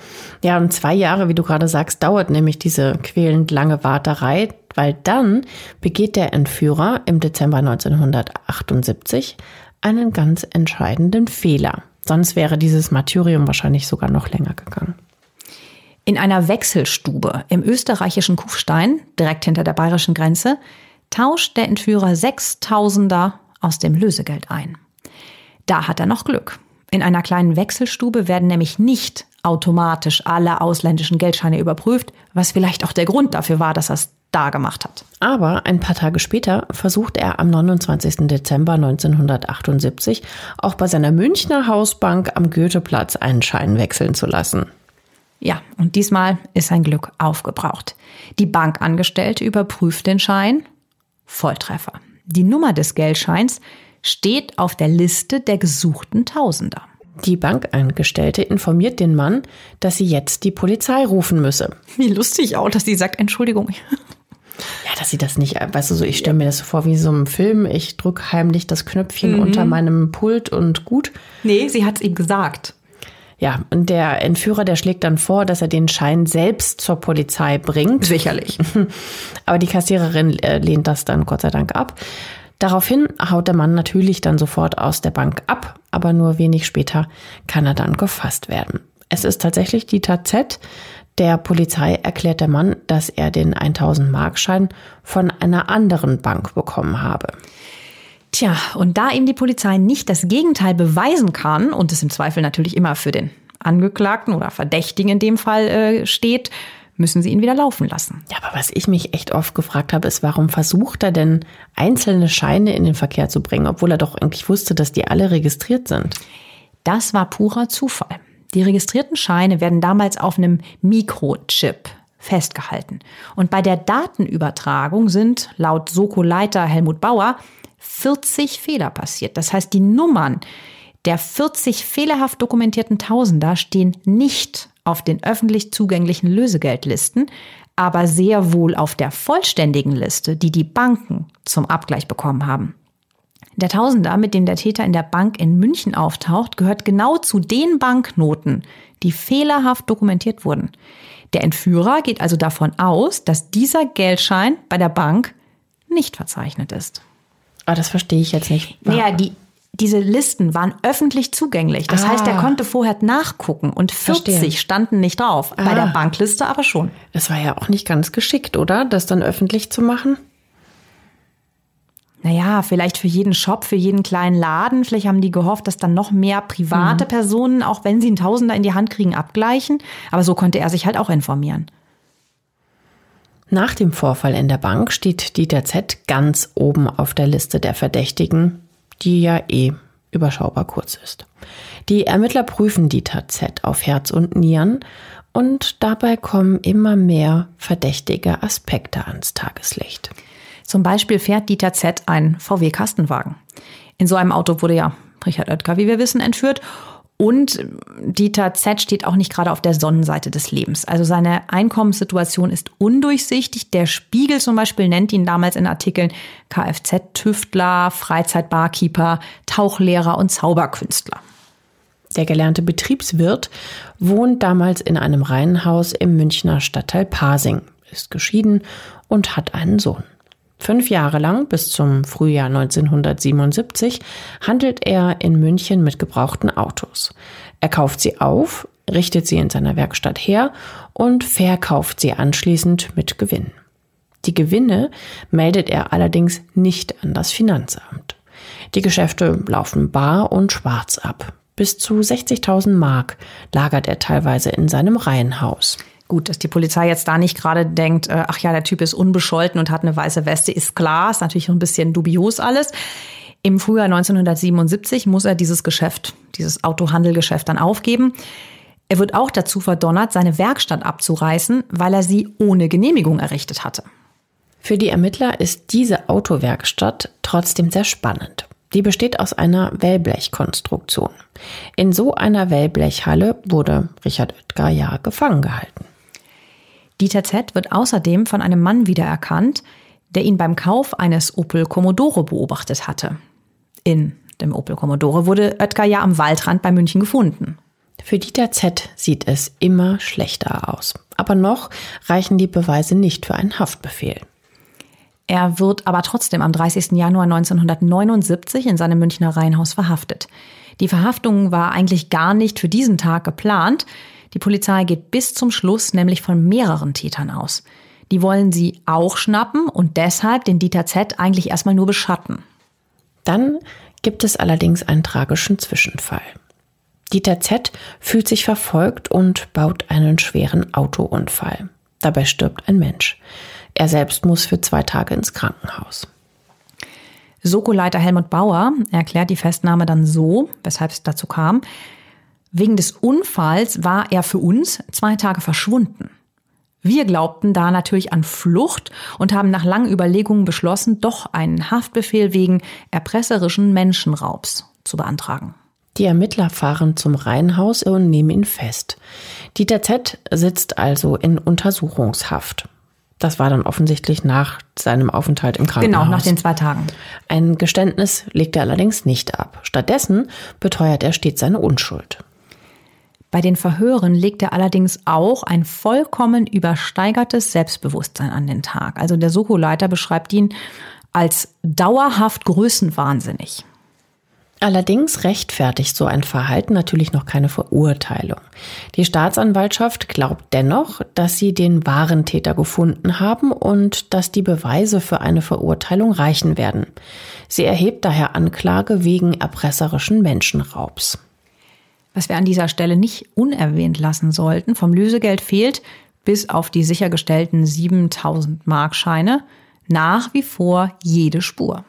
Ja, und zwei Jahre, wie du gerade sagst, dauert nämlich diese quälend lange Warterei, weil dann begeht der Entführer im Dezember 1978 einen ganz entscheidenden Fehler. Sonst wäre dieses Martyrium wahrscheinlich sogar noch länger gegangen. In einer Wechselstube im österreichischen Kufstein, direkt hinter der bayerischen Grenze, tauscht der Entführer Sechstausender aus dem Lösegeld ein. Da hat er noch Glück. In einer kleinen Wechselstube werden nämlich nicht automatisch alle ausländischen Geldscheine überprüft, was vielleicht auch der Grund dafür war, dass er es da gemacht hat. Aber ein paar Tage später versucht er am 29. Dezember 1978 auch bei seiner Münchner Hausbank am Goetheplatz einen Schein wechseln zu lassen. Ja, und diesmal ist sein Glück aufgebraucht. Die Bankangestellte überprüft den Schein. Volltreffer. Die Nummer des Geldscheins steht auf der Liste der gesuchten Tausender. Die Bankangestellte informiert den Mann, dass sie jetzt die Polizei rufen müsse. Wie lustig auch, dass sie sagt, Entschuldigung. Ja, dass sie das nicht, weißt du so, ich stelle mir das so vor wie so einem Film, ich drücke heimlich das Knöpfchen mhm. unter meinem Pult und gut. Nee, sie hat es ihm gesagt. Ja, und der Entführer, der schlägt dann vor, dass er den Schein selbst zur Polizei bringt. Sicherlich. [LAUGHS] Aber die Kassiererin äh, lehnt das dann Gott sei Dank ab. Daraufhin haut der Mann natürlich dann sofort aus der Bank ab, aber nur wenig später kann er dann gefasst werden. Es ist tatsächlich Dieter Z. Der Polizei erklärt der Mann, dass er den 1000 Markschein von einer anderen Bank bekommen habe. Tja, und da ihm die Polizei nicht das Gegenteil beweisen kann und es im Zweifel natürlich immer für den Angeklagten oder Verdächtigen in dem Fall äh, steht, müssen sie ihn wieder laufen lassen. Ja, aber was ich mich echt oft gefragt habe, ist, warum versucht er denn einzelne Scheine in den Verkehr zu bringen, obwohl er doch eigentlich wusste, dass die alle registriert sind? Das war purer Zufall. Die registrierten Scheine werden damals auf einem Mikrochip festgehalten. Und bei der Datenübertragung sind laut Soko-Leiter Helmut Bauer 40 Fehler passiert. Das heißt, die Nummern der 40 fehlerhaft dokumentierten Tausender stehen nicht auf den öffentlich zugänglichen Lösegeldlisten, aber sehr wohl auf der vollständigen Liste, die die Banken zum Abgleich bekommen haben. Der Tausender, mit dem der Täter in der Bank in München auftaucht, gehört genau zu den Banknoten, die fehlerhaft dokumentiert wurden. Der Entführer geht also davon aus, dass dieser Geldschein bei der Bank nicht verzeichnet ist. Ah, das verstehe ich jetzt nicht. Naja, die, diese Listen waren öffentlich zugänglich. Das Ah. heißt, er konnte vorher nachgucken und 40 Verstehe. standen nicht drauf. Bei Ah. der Bankliste aber schon. Das war ja auch nicht ganz geschickt, oder? Das dann öffentlich zu machen? Naja, vielleicht für jeden Shop, für jeden kleinen Laden. Vielleicht haben die gehofft, dass dann noch mehr private Personen, auch wenn sie einen Tausender in die Hand kriegen, abgleichen. Aber so konnte er sich halt auch informieren. Nach dem Vorfall in der Bank steht Dieter Z ganz oben auf der Liste der Verdächtigen, die ja eh überschaubar kurz ist. Die Ermittler prüfen Dieter Z auf Herz und Nieren und dabei kommen immer mehr verdächtige Aspekte ans Tageslicht. Zum Beispiel fährt Dieter Z einen VW-Kastenwagen. In so einem Auto wurde ja Richard Oetker, wie wir wissen, entführt. Und Dieter Z steht auch nicht gerade auf der Sonnenseite des Lebens. Also seine Einkommenssituation ist undurchsichtig. Der Spiegel zum Beispiel nennt ihn damals in Artikeln Kfz-Tüftler, Freizeitbarkeeper, Tauchlehrer und Zauberkünstler. Der gelernte Betriebswirt wohnt damals in einem Reihenhaus im Münchner Stadtteil Pasing, ist geschieden und hat einen Sohn. Fünf Jahre lang, bis zum Frühjahr 1977, handelt er in München mit gebrauchten Autos. Er kauft sie auf, richtet sie in seiner Werkstatt her und verkauft sie anschließend mit Gewinn. Die Gewinne meldet er allerdings nicht an das Finanzamt. Die Geschäfte laufen bar und schwarz ab. Bis zu 60.000 Mark lagert er teilweise in seinem Reihenhaus. Gut, dass die Polizei jetzt da nicht gerade denkt, äh, ach ja, der Typ ist unbescholten und hat eine weiße Weste, ist klar, ist natürlich ein bisschen dubios alles. Im Frühjahr 1977 muss er dieses Geschäft, dieses Autohandelgeschäft dann aufgeben. Er wird auch dazu verdonnert, seine Werkstatt abzureißen, weil er sie ohne Genehmigung errichtet hatte. Für die Ermittler ist diese Autowerkstatt trotzdem sehr spannend. Die besteht aus einer Wellblechkonstruktion. In so einer Wellblechhalle wurde Richard Oetker ja gefangen gehalten. Dieter Z. wird außerdem von einem Mann wiedererkannt, der ihn beim Kauf eines Opel Commodore beobachtet hatte. In dem Opel Commodore wurde Oetker ja am Waldrand bei München gefunden. Für Dieter Z sieht es immer schlechter aus. Aber noch reichen die Beweise nicht für einen Haftbefehl. Er wird aber trotzdem am 30. Januar 1979 in seinem Münchner Reihenhaus verhaftet. Die Verhaftung war eigentlich gar nicht für diesen Tag geplant. Die Polizei geht bis zum Schluss nämlich von mehreren Tätern aus. Die wollen sie auch schnappen und deshalb den Dieter Z eigentlich erstmal nur beschatten. Dann gibt es allerdings einen tragischen Zwischenfall. Dieter Z fühlt sich verfolgt und baut einen schweren Autounfall. Dabei stirbt ein Mensch. Er selbst muss für zwei Tage ins Krankenhaus. Soko-Leiter Helmut Bauer erklärt die Festnahme dann so, weshalb es dazu kam. Wegen des Unfalls war er für uns zwei Tage verschwunden. Wir glaubten da natürlich an Flucht und haben nach langen Überlegungen beschlossen, doch einen Haftbefehl wegen erpresserischen Menschenraubs zu beantragen. Die Ermittler fahren zum Reihenhaus und nehmen ihn fest. Dieter Z sitzt also in Untersuchungshaft. Das war dann offensichtlich nach seinem Aufenthalt im Krankenhaus. Genau, nach den zwei Tagen. Ein Geständnis legt er allerdings nicht ab. Stattdessen beteuert er stets seine Unschuld. Bei den Verhören legt er allerdings auch ein vollkommen übersteigertes Selbstbewusstsein an den Tag. Also der Soko-Leiter beschreibt ihn als dauerhaft größenwahnsinnig. Allerdings rechtfertigt so ein Verhalten natürlich noch keine Verurteilung. Die Staatsanwaltschaft glaubt dennoch, dass sie den wahren Täter gefunden haben und dass die Beweise für eine Verurteilung reichen werden. Sie erhebt daher Anklage wegen erpresserischen Menschenraubs. Was wir an dieser Stelle nicht unerwähnt lassen sollten, vom Lösegeld fehlt, bis auf die sichergestellten 7000 Markscheine, nach wie vor jede Spur.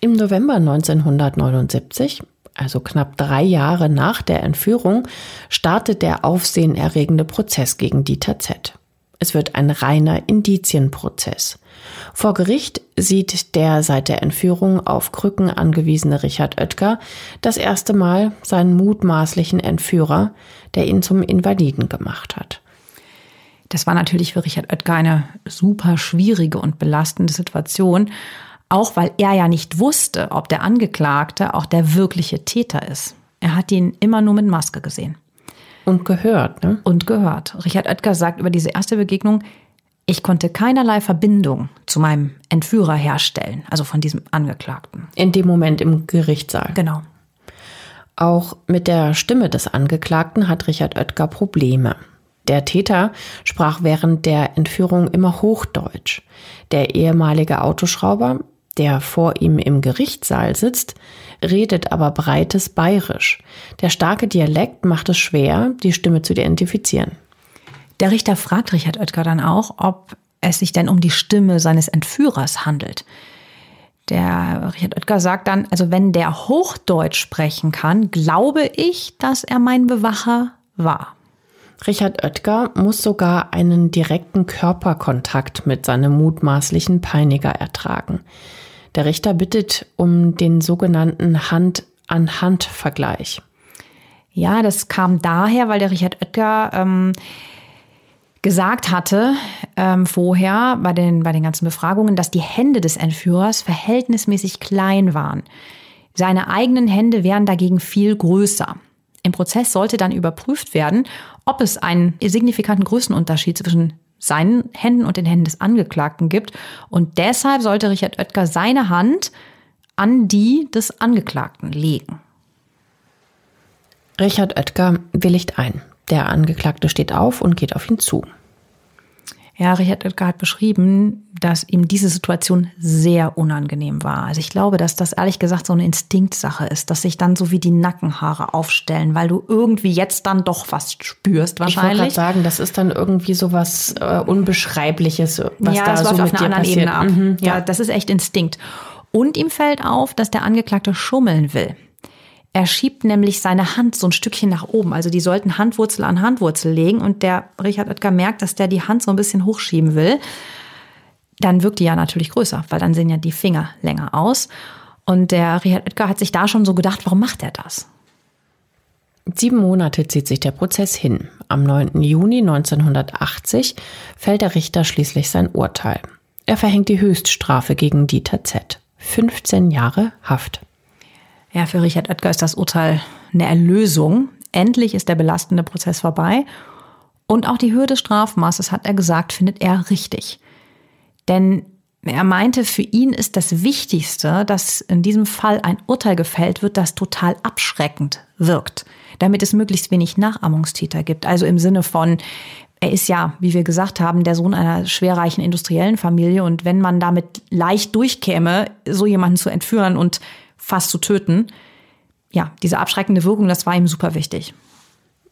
Im November 1979, also knapp drei Jahre nach der Entführung, startet der aufsehenerregende Prozess gegen Dieter Z. Es wird ein reiner Indizienprozess. Vor Gericht sieht der seit der Entführung auf Krücken angewiesene Richard Oetker das erste Mal seinen mutmaßlichen Entführer, der ihn zum Invaliden gemacht hat. Das war natürlich für Richard Oetker eine super schwierige und belastende Situation, auch weil er ja nicht wusste, ob der Angeklagte auch der wirkliche Täter ist. Er hat ihn immer nur mit Maske gesehen. Und gehört, ne? Und gehört. Richard Oetker sagt über diese erste Begegnung, Ich konnte keinerlei Verbindung zu meinem Entführer herstellen, also von diesem Angeklagten. In dem Moment im Gerichtssaal. Genau. Auch mit der Stimme des Angeklagten hat Richard Oetker Probleme. Der Täter sprach während der Entführung immer Hochdeutsch. Der ehemalige Autoschrauber, der vor ihm im Gerichtssaal sitzt, redet aber breites Bayerisch. Der starke Dialekt macht es schwer, die Stimme zu identifizieren. Der Richter fragt Richard Oetker dann auch, ob es sich denn um die Stimme seines Entführers handelt. Der Richard Oetker sagt dann, also wenn der Hochdeutsch sprechen kann, glaube ich, dass er mein Bewacher war. Richard Oetker muss sogar einen direkten Körperkontakt mit seinem mutmaßlichen Peiniger ertragen. Der Richter bittet um den sogenannten Hand-an-Hand-Vergleich. Ja, das kam daher, weil der Richard Oetker ähm, gesagt hatte ähm, vorher bei den, bei den ganzen Befragungen, dass die Hände des Entführers verhältnismäßig klein waren. Seine eigenen Hände wären dagegen viel größer. Im Prozess sollte dann überprüft werden, ob es einen signifikanten Größenunterschied zwischen seinen Händen und den Händen des Angeklagten gibt. Und deshalb sollte Richard Oetker seine Hand an die des Angeklagten legen. Richard Oetker willigt ein. Der Angeklagte steht auf und geht auf ihn zu. Ja, Richard Oetker hat beschrieben, dass ihm diese Situation sehr unangenehm war. Also ich glaube, dass das ehrlich gesagt so eine Instinktsache ist, dass sich dann so wie die Nackenhaare aufstellen, weil du irgendwie jetzt dann doch was spürst wahrscheinlich. Ich wollte sagen, das ist dann irgendwie so was äh, Unbeschreibliches, was ja, da so mit auf einer dir anderen passiert. Ebene ab. Mhm, ja. ja. das ist echt Instinkt. Und ihm fällt auf, dass der Angeklagte schummeln will. Er schiebt nämlich seine Hand so ein Stückchen nach oben. Also die sollten Handwurzel an Handwurzel legen und der Richard Oetker merkt, dass der die Hand so ein bisschen hochschieben will. Dann wirkt die ja natürlich größer, weil dann sehen ja die Finger länger aus. Und der Richard Oetker hat sich da schon so gedacht, warum macht er das? Sieben Monate zieht sich der Prozess hin. Am 9. Juni 1980 fällt der Richter schließlich sein Urteil. Er verhängt die Höchststrafe gegen Dieter Z. 15 Jahre Haft. Ja, für Richard Oetker ist das Urteil eine Erlösung. Endlich ist der belastende Prozess vorbei. Und auch die Höhe des Strafmaßes, hat er gesagt, findet er richtig. Denn er meinte, für ihn ist das Wichtigste, dass in diesem Fall ein Urteil gefällt wird, das total abschreckend wirkt, damit es möglichst wenig Nachahmungstäter gibt. Also im Sinne von, er ist ja, wie wir gesagt haben, der Sohn einer schwerreichen industriellen Familie und wenn man damit leicht durchkäme, so jemanden zu entführen und fast zu töten. Ja, diese abschreckende Wirkung, das war ihm super wichtig.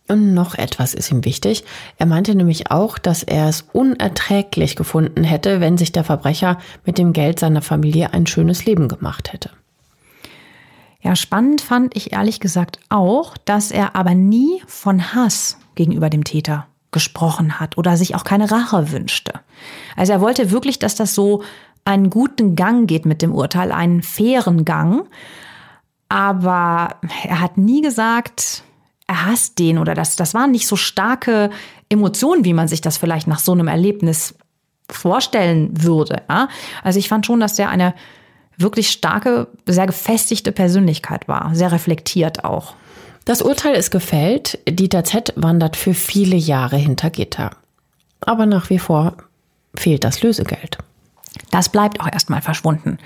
Und noch etwas ist ihm wichtig. Er meinte nämlich auch, dass er es unerträglich gefunden hätte, wenn sich der Verbrecher mit dem Geld seiner Familie ein schönes Leben gemacht hätte. Ja, spannend fand ich ehrlich gesagt auch, dass er aber nie von Hass gegenüber dem Täter gesprochen hat oder sich auch keine Rache wünschte. Also er wollte wirklich, dass das so einen guten Gang geht mit dem Urteil, einen fairen Gang. Aber er hat nie gesagt, er hasst den oder das, das waren nicht so starke Emotionen, wie man sich das vielleicht nach so einem Erlebnis vorstellen würde. Ja? Also ich fand schon, dass der eine wirklich starke, sehr gefestigte Persönlichkeit war, sehr reflektiert auch. Das Urteil ist gefällt. Dieter Z wandert für viele Jahre hinter Gitter. Aber nach wie vor fehlt das Lösegeld. Das bleibt auch erstmal verschwunden.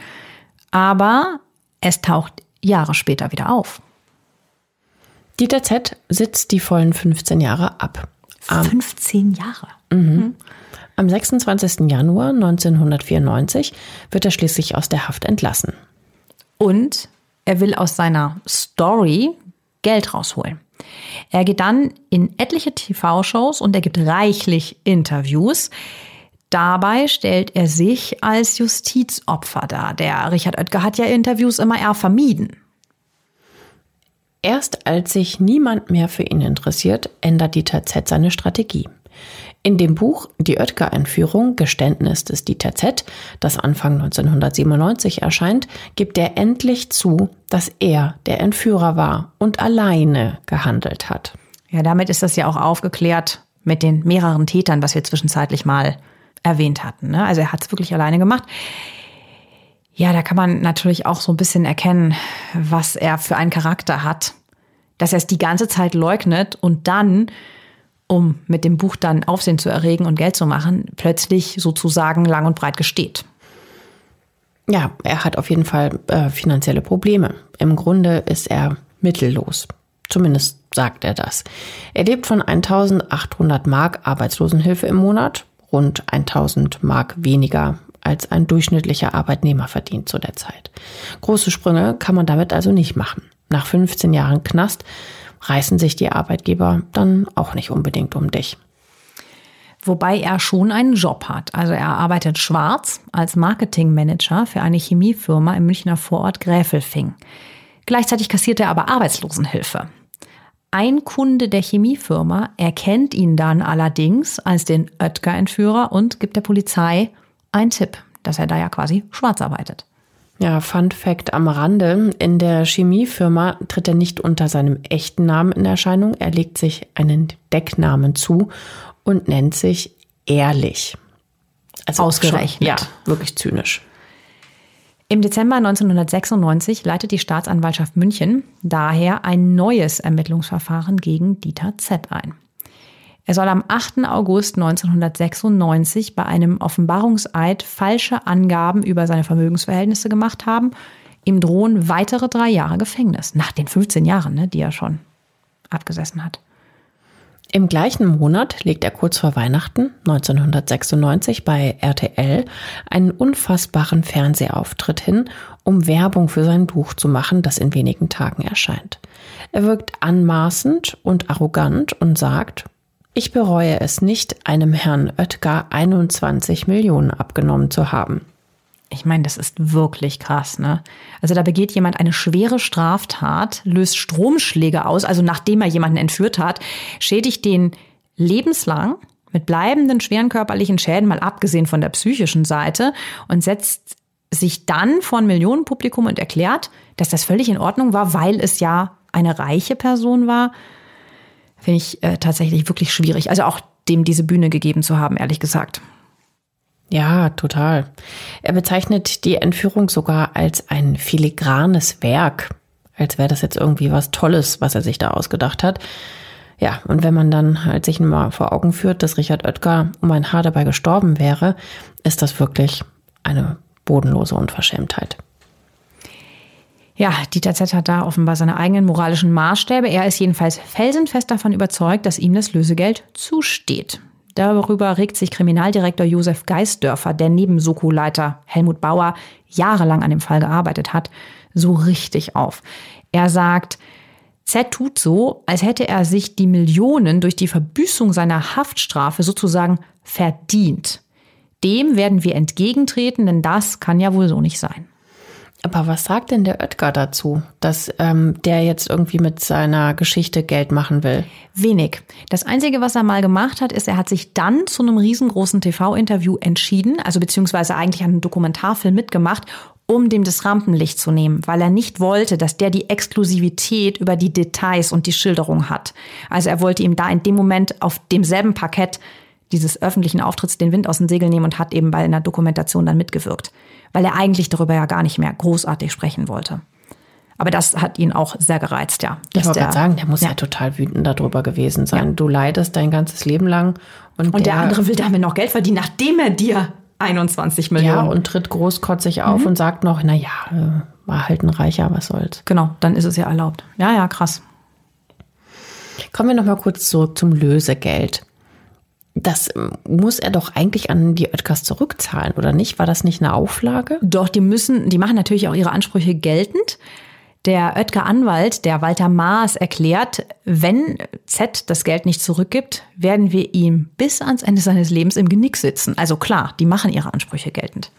Aber es taucht Jahre später wieder auf. Dieter Z sitzt die vollen 15 Jahre ab. Am 15 Jahre. Mhm. Am 26. Januar 1994 wird er schließlich aus der Haft entlassen. Und er will aus seiner Story Geld rausholen. Er geht dann in etliche TV-Shows und er gibt reichlich Interviews. Dabei stellt er sich als Justizopfer dar. Der Richard Oetker hat ja Interviews immer eher vermieden. Erst als sich niemand mehr für ihn interessiert, ändert Dieter Z seine Strategie. In dem Buch Die Oetker-Entführung, Geständnis des Dieter Z, das Anfang 1997 erscheint, gibt er endlich zu, dass er der Entführer war und alleine gehandelt hat. Ja, damit ist das ja auch aufgeklärt mit den mehreren Tätern, was wir zwischenzeitlich mal erwähnt hatten. Ne? Also er hat es wirklich alleine gemacht. Ja, da kann man natürlich auch so ein bisschen erkennen, was er für einen Charakter hat. Dass er es die ganze Zeit leugnet und dann um mit dem Buch dann Aufsehen zu erregen und Geld zu machen, plötzlich sozusagen lang und breit gesteht. Ja, er hat auf jeden Fall äh, finanzielle Probleme. Im Grunde ist er mittellos. Zumindest sagt er das. Er lebt von 1800 Mark Arbeitslosenhilfe im Monat, rund 1000 Mark weniger als ein durchschnittlicher Arbeitnehmer verdient zu der Zeit. Große Sprünge kann man damit also nicht machen. Nach 15 Jahren Knast reißen sich die Arbeitgeber dann auch nicht unbedingt um dich. Wobei er schon einen Job hat. Also er arbeitet schwarz als Marketingmanager für eine Chemiefirma im Münchner Vorort Gräfelfing. Gleichzeitig kassiert er aber Arbeitslosenhilfe. Ein Kunde der Chemiefirma erkennt ihn dann allerdings als den Oetker-Entführer und gibt der Polizei einen Tipp, dass er da ja quasi schwarz arbeitet. Ja, Fun Fact am Rande. In der Chemiefirma tritt er nicht unter seinem echten Namen in Erscheinung. Er legt sich einen Decknamen zu und nennt sich Ehrlich. Also Ausgerechnet. Schon, ja, wirklich zynisch. Im Dezember 1996 leitet die Staatsanwaltschaft München daher ein neues Ermittlungsverfahren gegen Dieter Z ein. Er soll am 8. August 1996 bei einem Offenbarungseid falsche Angaben über seine Vermögensverhältnisse gemacht haben. Ihm drohen weitere drei Jahre Gefängnis, nach den 15 Jahren, ne, die er schon abgesessen hat. Im gleichen Monat legt er kurz vor Weihnachten 1996 bei RTL einen unfassbaren Fernsehauftritt hin, um Werbung für sein Buch zu machen, das in wenigen Tagen erscheint. Er wirkt anmaßend und arrogant und sagt, ich bereue es nicht, einem Herrn Oetker 21 Millionen abgenommen zu haben. Ich meine, das ist wirklich krass, ne? Also da begeht jemand eine schwere Straftat, löst Stromschläge aus, also nachdem er jemanden entführt hat, schädigt den lebenslang mit bleibenden schweren körperlichen Schäden, mal abgesehen von der psychischen Seite, und setzt sich dann vor ein Millionenpublikum und erklärt, dass das völlig in Ordnung war, weil es ja eine reiche Person war finde ich äh, tatsächlich wirklich schwierig. Also auch dem diese Bühne gegeben zu haben, ehrlich gesagt. Ja, total. Er bezeichnet die Entführung sogar als ein filigranes Werk, als wäre das jetzt irgendwie was Tolles, was er sich da ausgedacht hat. Ja, und wenn man dann halt sich mal vor Augen führt, dass Richard Oetker um ein Haar dabei gestorben wäre, ist das wirklich eine bodenlose Unverschämtheit. Ja, Dieter Z hat da offenbar seine eigenen moralischen Maßstäbe. Er ist jedenfalls felsenfest davon überzeugt, dass ihm das Lösegeld zusteht. Darüber regt sich Kriminaldirektor Josef Geisdörfer, der neben Soko-Leiter Helmut Bauer jahrelang an dem Fall gearbeitet hat, so richtig auf. Er sagt, Z tut so, als hätte er sich die Millionen durch die Verbüßung seiner Haftstrafe sozusagen verdient. Dem werden wir entgegentreten, denn das kann ja wohl so nicht sein. Aber was sagt denn der Oetker dazu, dass ähm, der jetzt irgendwie mit seiner Geschichte Geld machen will? Wenig. Das Einzige, was er mal gemacht hat, ist, er hat sich dann zu einem riesengroßen TV-Interview entschieden, also beziehungsweise eigentlich einen Dokumentarfilm mitgemacht, um dem das Rampenlicht zu nehmen, weil er nicht wollte, dass der die Exklusivität über die Details und die Schilderung hat. Also er wollte ihm da in dem Moment auf demselben Parkett dieses öffentlichen Auftritts den Wind aus den Segeln nehmen und hat eben bei einer Dokumentation dann mitgewirkt weil er eigentlich darüber ja gar nicht mehr großartig sprechen wollte. Aber das hat ihn auch sehr gereizt, ja. Ich wollte gerade sagen, der muss ja. ja. total wütend darüber gewesen sein. Ja. Du leidest dein ganzes Leben lang. Und, und der, der, andere will damit noch Geld verdienen, nachdem er dir 21 Millionen. Ja, und tritt großkotzig auf mhm. und sagt noch, na ja, äh, war halt ein Reicher, was soll's. Genau, dann ist es ja erlaubt. Ja, ja, krass. Kommen wir noch mal kurz zurück zum Lösegeld. Das muss er doch eigentlich an die Oetkers zurückzahlen, oder nicht? War das nicht eine Auflage? Doch, die müssen, die machen natürlich auch ihre Ansprüche geltend. Der Oetker Anwalt, der Walter Maas, erklärt, wenn Z das Geld nicht zurückgibt, werden wir ihm bis ans Ende seines Lebens im Genick sitzen. Also klar, die machen ihre Ansprüche geltend.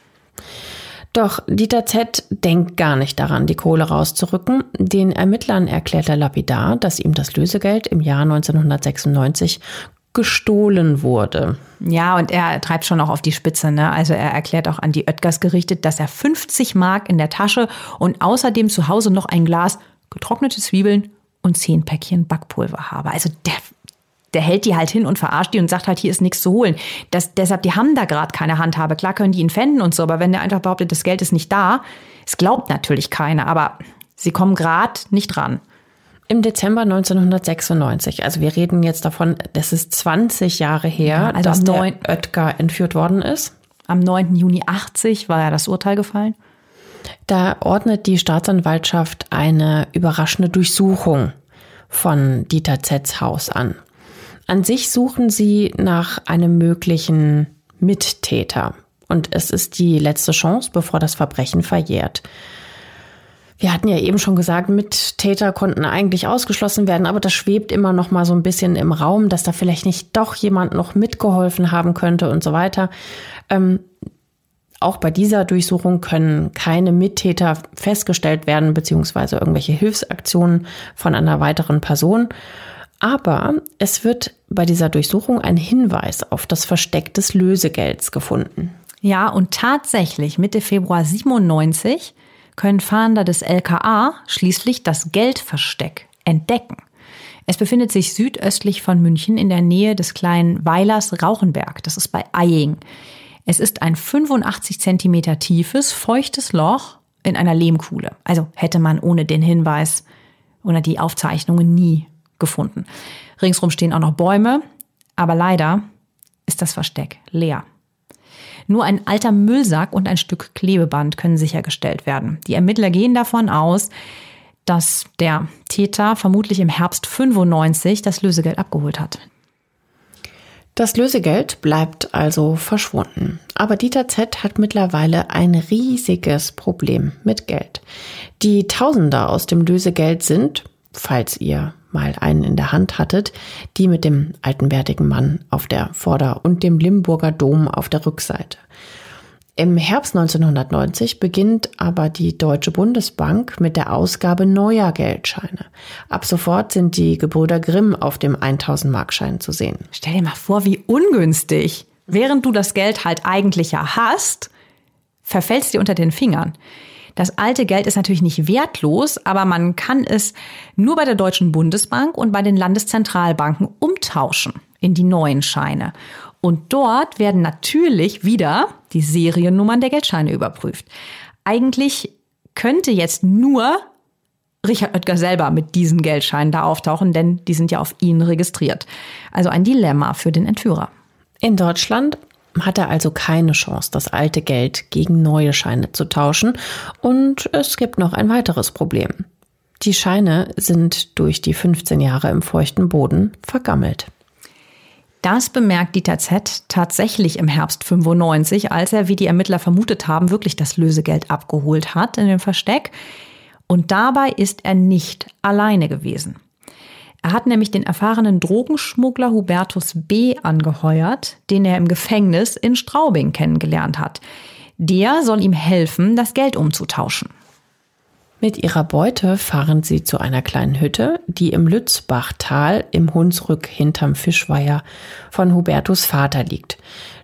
Doch Dieter Z denkt gar nicht daran, die Kohle rauszurücken. Den Ermittlern erklärt er lapidar, dass ihm das Lösegeld im Jahr 1996 gestohlen wurde. Ja, und er treibt schon auch auf die Spitze. Ne? Also er erklärt auch an die Oetkers gerichtet, dass er 50 Mark in der Tasche und außerdem zu Hause noch ein Glas getrocknete Zwiebeln und zehn Päckchen Backpulver habe. Also der, der hält die halt hin und verarscht die und sagt halt, hier ist nichts zu holen. Das, deshalb, die haben da gerade keine Handhabe. Klar können die ihn fänden und so, aber wenn der einfach behauptet, das Geld ist nicht da, es glaubt natürlich keiner, aber sie kommen gerade nicht ran. Im Dezember 1996, also wir reden jetzt davon, das ist 20 Jahre her, ja, also dass der Oetker entführt worden ist. Am 9. Juni 80 war ja das Urteil gefallen. Da ordnet die Staatsanwaltschaft eine überraschende Durchsuchung von Dieter Zetz Haus an. An sich suchen sie nach einem möglichen Mittäter. Und es ist die letzte Chance, bevor das Verbrechen verjährt. Wir hatten ja eben schon gesagt, Mittäter konnten eigentlich ausgeschlossen werden, aber das schwebt immer noch mal so ein bisschen im Raum, dass da vielleicht nicht doch jemand noch mitgeholfen haben könnte und so weiter. Ähm, auch bei dieser Durchsuchung können keine Mittäter festgestellt werden, beziehungsweise irgendwelche Hilfsaktionen von einer weiteren Person. Aber es wird bei dieser Durchsuchung ein Hinweis auf das Versteck des Lösegelds gefunden. Ja, und tatsächlich Mitte Februar 97 können Fahnder des LKA schließlich das Geldversteck entdecken. Es befindet sich südöstlich von München in der Nähe des kleinen Weilers Rauchenberg. Das ist bei Eying. Es ist ein 85 Zentimeter tiefes, feuchtes Loch in einer Lehmkuhle. Also hätte man ohne den Hinweis oder die Aufzeichnungen nie gefunden. Ringsrum stehen auch noch Bäume, aber leider ist das Versteck leer. Nur ein alter Müllsack und ein Stück Klebeband können sichergestellt werden. Die Ermittler gehen davon aus, dass der Täter vermutlich im Herbst 95 das Lösegeld abgeholt hat. Das Lösegeld bleibt also verschwunden. Aber Dieter Z hat mittlerweile ein riesiges Problem mit Geld. Die Tausender aus dem Lösegeld sind, falls ihr mal einen in der Hand hattet, die mit dem alten Mann auf der Vorder- und dem Limburger Dom auf der Rückseite. Im Herbst 1990 beginnt aber die Deutsche Bundesbank mit der Ausgabe neuer Geldscheine. Ab sofort sind die Gebrüder Grimm auf dem 1000-Markschein zu sehen. Stell dir mal vor, wie ungünstig. Während du das Geld halt eigentlich ja hast, verfällst dir unter den Fingern. Das alte Geld ist natürlich nicht wertlos, aber man kann es nur bei der Deutschen Bundesbank und bei den Landeszentralbanken umtauschen in die neuen Scheine. Und dort werden natürlich wieder die Seriennummern der Geldscheine überprüft. Eigentlich könnte jetzt nur Richard Oetker selber mit diesen Geldscheinen da auftauchen, denn die sind ja auf ihn registriert. Also ein Dilemma für den Entführer. In Deutschland hat er also keine Chance, das alte Geld gegen neue Scheine zu tauschen. Und es gibt noch ein weiteres Problem. Die Scheine sind durch die 15 Jahre im feuchten Boden vergammelt. Das bemerkt Dieter Z tatsächlich im Herbst 95, als er, wie die Ermittler vermutet haben, wirklich das Lösegeld abgeholt hat in dem Versteck. Und dabei ist er nicht alleine gewesen. Er hat nämlich den erfahrenen Drogenschmuggler Hubertus B. angeheuert, den er im Gefängnis in Straubing kennengelernt hat. Der soll ihm helfen, das Geld umzutauschen. Mit ihrer Beute fahren sie zu einer kleinen Hütte, die im Lützbachtal im Hunsrück hinterm Fischweiher von Hubertus Vater liegt.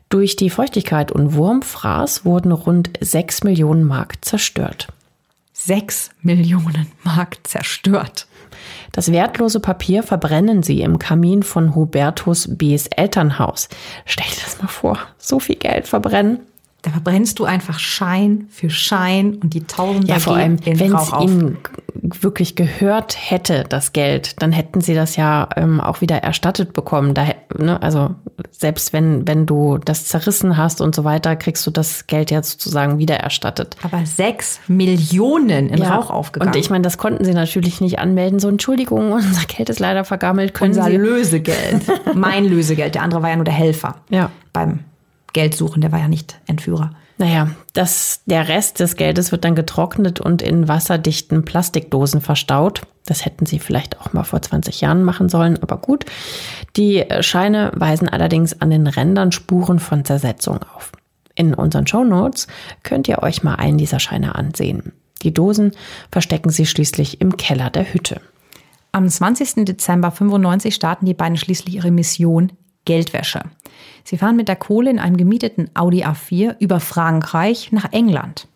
Durch die Feuchtigkeit und Wurmfraß wurden rund sechs Millionen Mark zerstört. Sechs Millionen Mark zerstört. Das wertlose Papier verbrennen sie im Kamin von Hubertus B.'s Elternhaus. Stell dir das mal vor, so viel Geld verbrennen. Da verbrennst du einfach Schein für Schein und die Tausender ja, vor allem, wenn es ihnen wirklich gehört hätte, das Geld, dann hätten sie das ja ähm, auch wieder erstattet bekommen. Da, ne, also selbst wenn, wenn du das zerrissen hast und so weiter, kriegst du das Geld ja sozusagen wieder erstattet. Aber sechs Millionen in ja, Rauch aufgegangen. Und ich meine, das konnten sie natürlich nicht anmelden. So, Entschuldigung, [LAUGHS] unser Geld ist leider vergammelt. Können unser sie Lösegeld. [LAUGHS] mein Lösegeld. Der andere war ja nur der Helfer. Ja. Beim Geld suchen, der war ja nicht Entführer. Naja, das, der Rest des Geldes wird dann getrocknet und in wasserdichten Plastikdosen verstaut. Das hätten sie vielleicht auch mal vor 20 Jahren machen sollen, aber gut. Die Scheine weisen allerdings an den Rändern Spuren von Zersetzung auf. In unseren Show Notes könnt ihr euch mal einen dieser Scheine ansehen. Die Dosen verstecken sie schließlich im Keller der Hütte. Am 20. Dezember 95 starten die beiden schließlich ihre Mission Geldwäsche. Sie fahren mit der Kohle in einem gemieteten Audi A4 über Frankreich nach England.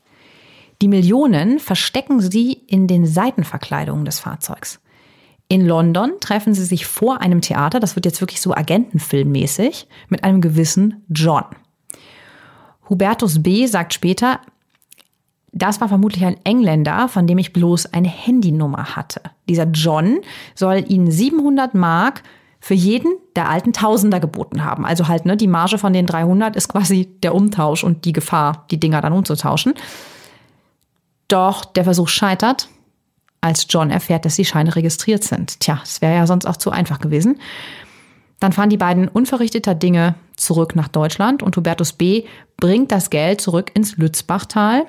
Die Millionen verstecken sie in den Seitenverkleidungen des Fahrzeugs. In London treffen sie sich vor einem Theater, das wird jetzt wirklich so agentenfilmmäßig, mit einem gewissen John. Hubertus B. sagt später, Das war vermutlich ein Engländer, von dem ich bloß eine Handynummer hatte. Dieser John soll ihnen 700 Mark für jeden der alten Tausender geboten haben. Also halt, ne, die Marge von den 300 ist quasi der Umtausch und die Gefahr, die Dinger dann umzutauschen. Doch der Versuch scheitert, als John erfährt, dass die Scheine registriert sind. Tja, es wäre ja sonst auch zu einfach gewesen. Dann fahren die beiden unverrichteter Dinge zurück nach Deutschland und Hubertus B. bringt das Geld zurück ins Lützbachtal,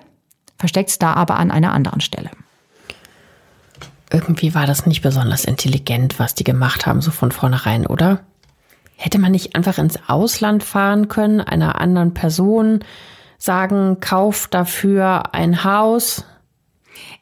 versteckt es da aber an einer anderen Stelle. Irgendwie war das nicht besonders intelligent, was die gemacht haben, so von vornherein, oder? Hätte man nicht einfach ins Ausland fahren können, einer anderen Person sagen, kauf dafür ein Haus,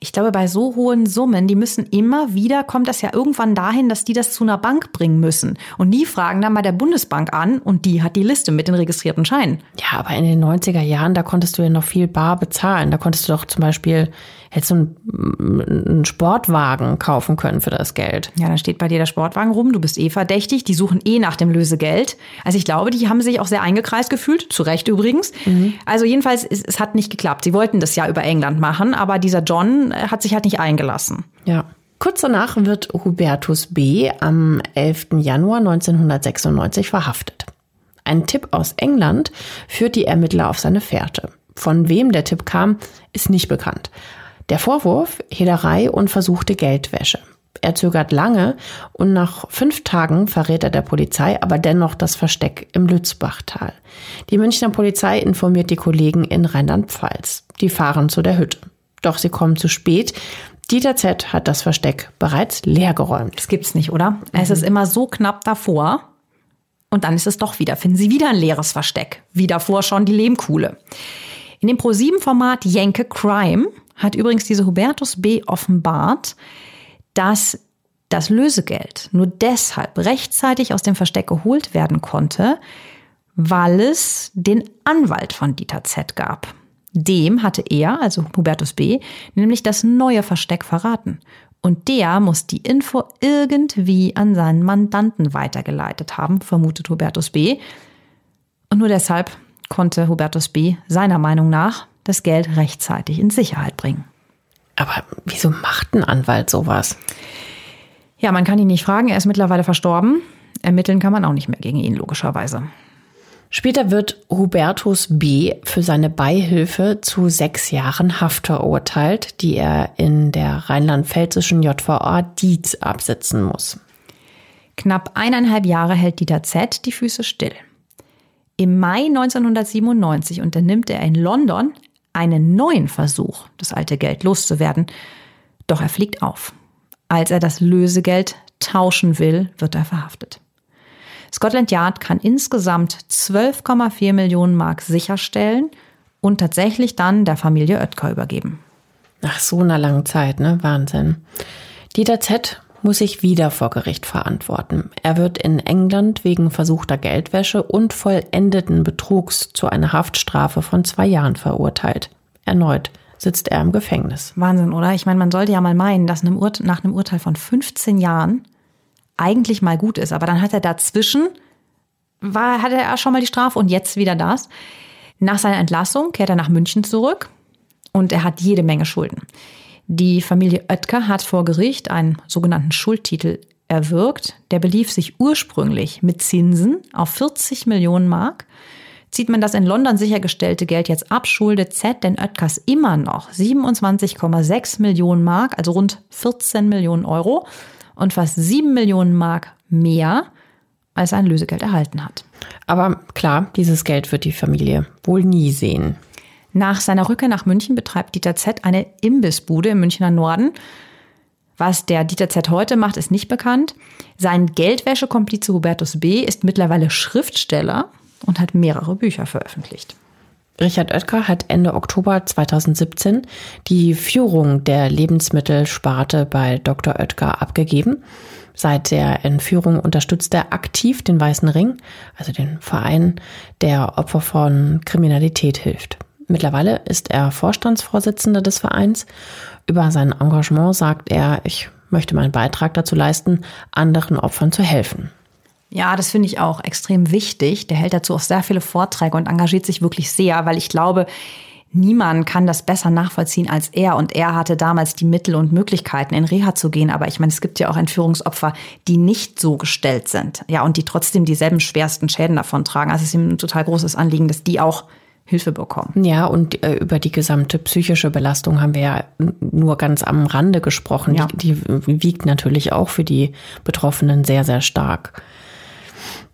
ich glaube, bei so hohen Summen, die müssen immer wieder, kommt das ja irgendwann dahin, dass die das zu einer Bank bringen müssen. Und die fragen dann bei der Bundesbank an und die hat die Liste mit den registrierten Scheinen. Ja, aber in den 90er Jahren, da konntest du ja noch viel bar bezahlen. Da konntest du doch zum Beispiel hättest du einen, Sportwagen kaufen können für das Geld. Ja, dann steht bei dir der Sportwagen rum, du bist eh verdächtig, die suchen eh nach dem Lösegeld. Also ich glaube, die haben sich auch sehr eingekreist gefühlt, zu Recht übrigens. Mhm. Also jedenfalls, es, es hat nicht geklappt. Sie wollten das ja über England machen, aber dieser John äh, hat sich halt nicht eingelassen. Ja. Kurz danach wird Hubertus B. am 11. Januar 1996 verhaftet. Ein Tipp aus England führt die Ermittler auf seine Fährte. Von wem der Tipp kam, ist nicht bekannt. Der Vorwurf Hehlerei und versuchte Geldwäsche. Er zögert lange und nach fünf Tagen verrät er der Polizei aber dennoch das Versteck im Lützbachtal. Die Münchner Polizei informiert die Kollegen in Rheinland-Pfalz. Die fahren zu der Hütte. Doch sie kommen zu spät. Dieter Z. hat das Versteck bereits leergeräumt. Das gibt's nicht, oder? Mhm. Es ist immer so knapp davor. Und dann ist es doch wieder. Finden Sie wieder ein leeres Versteck. Wie davor schon die Lehmkuhle. In dem Pro7-Format Jenke Crime hat übrigens diese Hubertus B. offenbart, dass das Lösegeld nur deshalb rechtzeitig aus dem Versteck geholt werden konnte, weil es den Anwalt von Dieter Z gab. Dem hatte er, also Hubertus B., nämlich das neue Versteck verraten. Und der muss die Info irgendwie an seinen Mandanten weitergeleitet haben, vermutet Hubertus B. Und nur deshalb konnte Hubertus B. seiner Meinung nach das Geld rechtzeitig in Sicherheit bringen. Aber wieso macht ein Anwalt sowas? Ja, man kann ihn nicht fragen, er ist mittlerweile verstorben. Ermitteln kann man auch nicht mehr gegen ihn, logischerweise. Später wird Hubertus B. für seine Beihilfe zu sechs Jahren Haft verurteilt, die er in der rheinland-pfälzischen JVA Dietz absitzen muss. Knapp eineinhalb Jahre hält Dieter Z. die Füße still. Im Mai 1997 unternimmt er in London einen neuen Versuch, das alte Geld loszuwerden. Doch er fliegt auf. Als er das Lösegeld tauschen will, wird er verhaftet. Scotland Yard kann insgesamt 12,4 Millionen Mark sicherstellen und tatsächlich dann der Familie Oetker übergeben. Nach so einer langen Zeit, ne? Wahnsinn. Dieter Z muss sich wieder vor Gericht verantworten. Er wird in England wegen versuchter Geldwäsche und vollendeten Betrugs zu einer Haftstrafe von zwei Jahren verurteilt. Erneut sitzt er im Gefängnis. Wahnsinn, oder? Ich meine, man sollte ja mal meinen, dass nach einem Urteil von 15 Jahren eigentlich mal gut ist. Aber dann hat er dazwischen, war, hatte er schon mal die Strafe und jetzt wieder das. Nach seiner Entlassung kehrt er nach München zurück und er hat jede Menge Schulden. Die Familie Oetker hat vor Gericht einen sogenannten Schuldtitel erwirkt. Der belief sich ursprünglich mit Zinsen auf 40 Millionen Mark. Zieht man das in London sichergestellte Geld jetzt ab, schuldet Z den Oetkers immer noch 27,6 Millionen Mark, also rund 14 Millionen Euro und fast 7 Millionen Mark mehr, als er ein Lösegeld erhalten hat. Aber klar, dieses Geld wird die Familie wohl nie sehen. Nach seiner Rückkehr nach München betreibt Dieter Z eine Imbissbude im Münchner Norden. Was der Dieter Z heute macht, ist nicht bekannt. Sein Geldwäschekomplize Hubertus B. ist mittlerweile Schriftsteller und hat mehrere Bücher veröffentlicht. Richard Oetker hat Ende Oktober 2017 die Führung der Lebensmittelsparte bei Dr. Oetker abgegeben. Seit der Entführung unterstützt er aktiv den Weißen Ring, also den Verein, der Opfer von Kriminalität hilft. Mittlerweile ist er Vorstandsvorsitzender des Vereins. Über sein Engagement sagt er, ich möchte meinen Beitrag dazu leisten, anderen Opfern zu helfen. Ja, das finde ich auch extrem wichtig. Der hält dazu auch sehr viele Vorträge und engagiert sich wirklich sehr, weil ich glaube, niemand kann das besser nachvollziehen als er. Und er hatte damals die Mittel und Möglichkeiten, in Reha zu gehen. Aber ich meine, es gibt ja auch Entführungsopfer, die nicht so gestellt sind. Ja, und die trotzdem dieselben schwersten Schäden davon tragen. Also es ist ihm ein total großes Anliegen, dass die auch Hilfe bekommen. Ja, und äh, über die gesamte psychische Belastung haben wir ja nur ganz am Rande gesprochen. Ja. Die, die wiegt natürlich auch für die Betroffenen sehr, sehr stark.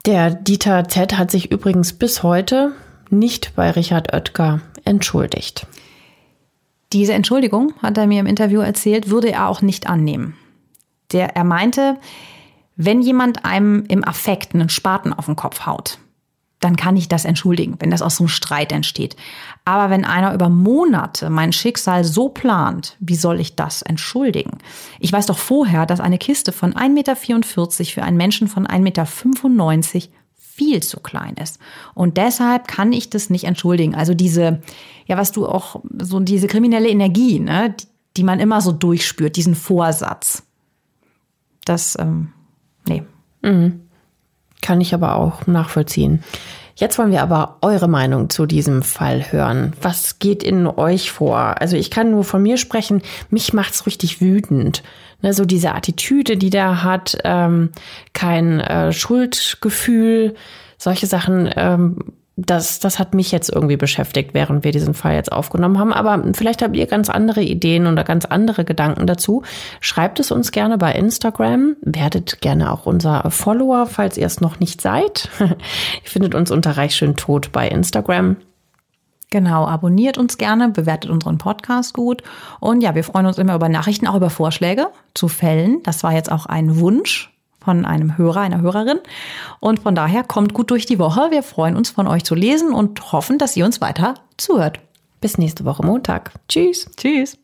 Der Dieter Z hat sich übrigens bis heute nicht bei Richard Oetker entschuldigt. Diese Entschuldigung, hat er mir im Interview erzählt, würde er auch nicht annehmen. Der, er meinte, wenn jemand einem im Affekt einen Spaten auf den Kopf haut, dann kann ich das entschuldigen, wenn das aus so einem Streit entsteht. Aber wenn einer über Monate mein Schicksal so plant, wie soll ich das entschuldigen? Ich weiß doch vorher, dass eine Kiste von 1,44 Meter für einen Menschen von 1,95 Meter viel zu klein ist. Und deshalb kann ich das nicht entschuldigen. Also diese, ja, was du auch, so diese kriminelle Energie, ne, die, die man immer so durchspürt, diesen Vorsatz. Das, ähm, nee. Mhm. Kann ich aber auch nachvollziehen. Jetzt wollen wir aber eure Meinung zu diesem Fall hören. Was geht in euch vor? Also ich kann nur von mir sprechen, mich macht's richtig wütend. Ne, so diese Attitüde, die der hat, ähm, kein äh, Schuldgefühl, solche Sachen, ähm, das, das hat mich jetzt irgendwie beschäftigt, während wir diesen Fall jetzt aufgenommen haben. Aber vielleicht habt ihr ganz andere Ideen oder ganz andere Gedanken dazu. Schreibt es uns gerne bei Instagram. Werdet gerne auch unser Follower, falls ihr es noch nicht seid. [LAUGHS] ihr findet uns unter Reichschön Tot bei Instagram. Genau, abonniert uns gerne, bewertet unseren Podcast gut. Und ja, wir freuen uns immer über Nachrichten, auch über Vorschläge zu Fällen. Das war jetzt auch ein Wunsch von einem Hörer, einer Hörerin. Und von daher kommt gut durch die Woche. Wir freuen uns von euch zu lesen und hoffen, dass ihr uns weiter zuhört. Bis nächste Woche Montag. Tschüss. Tschüss.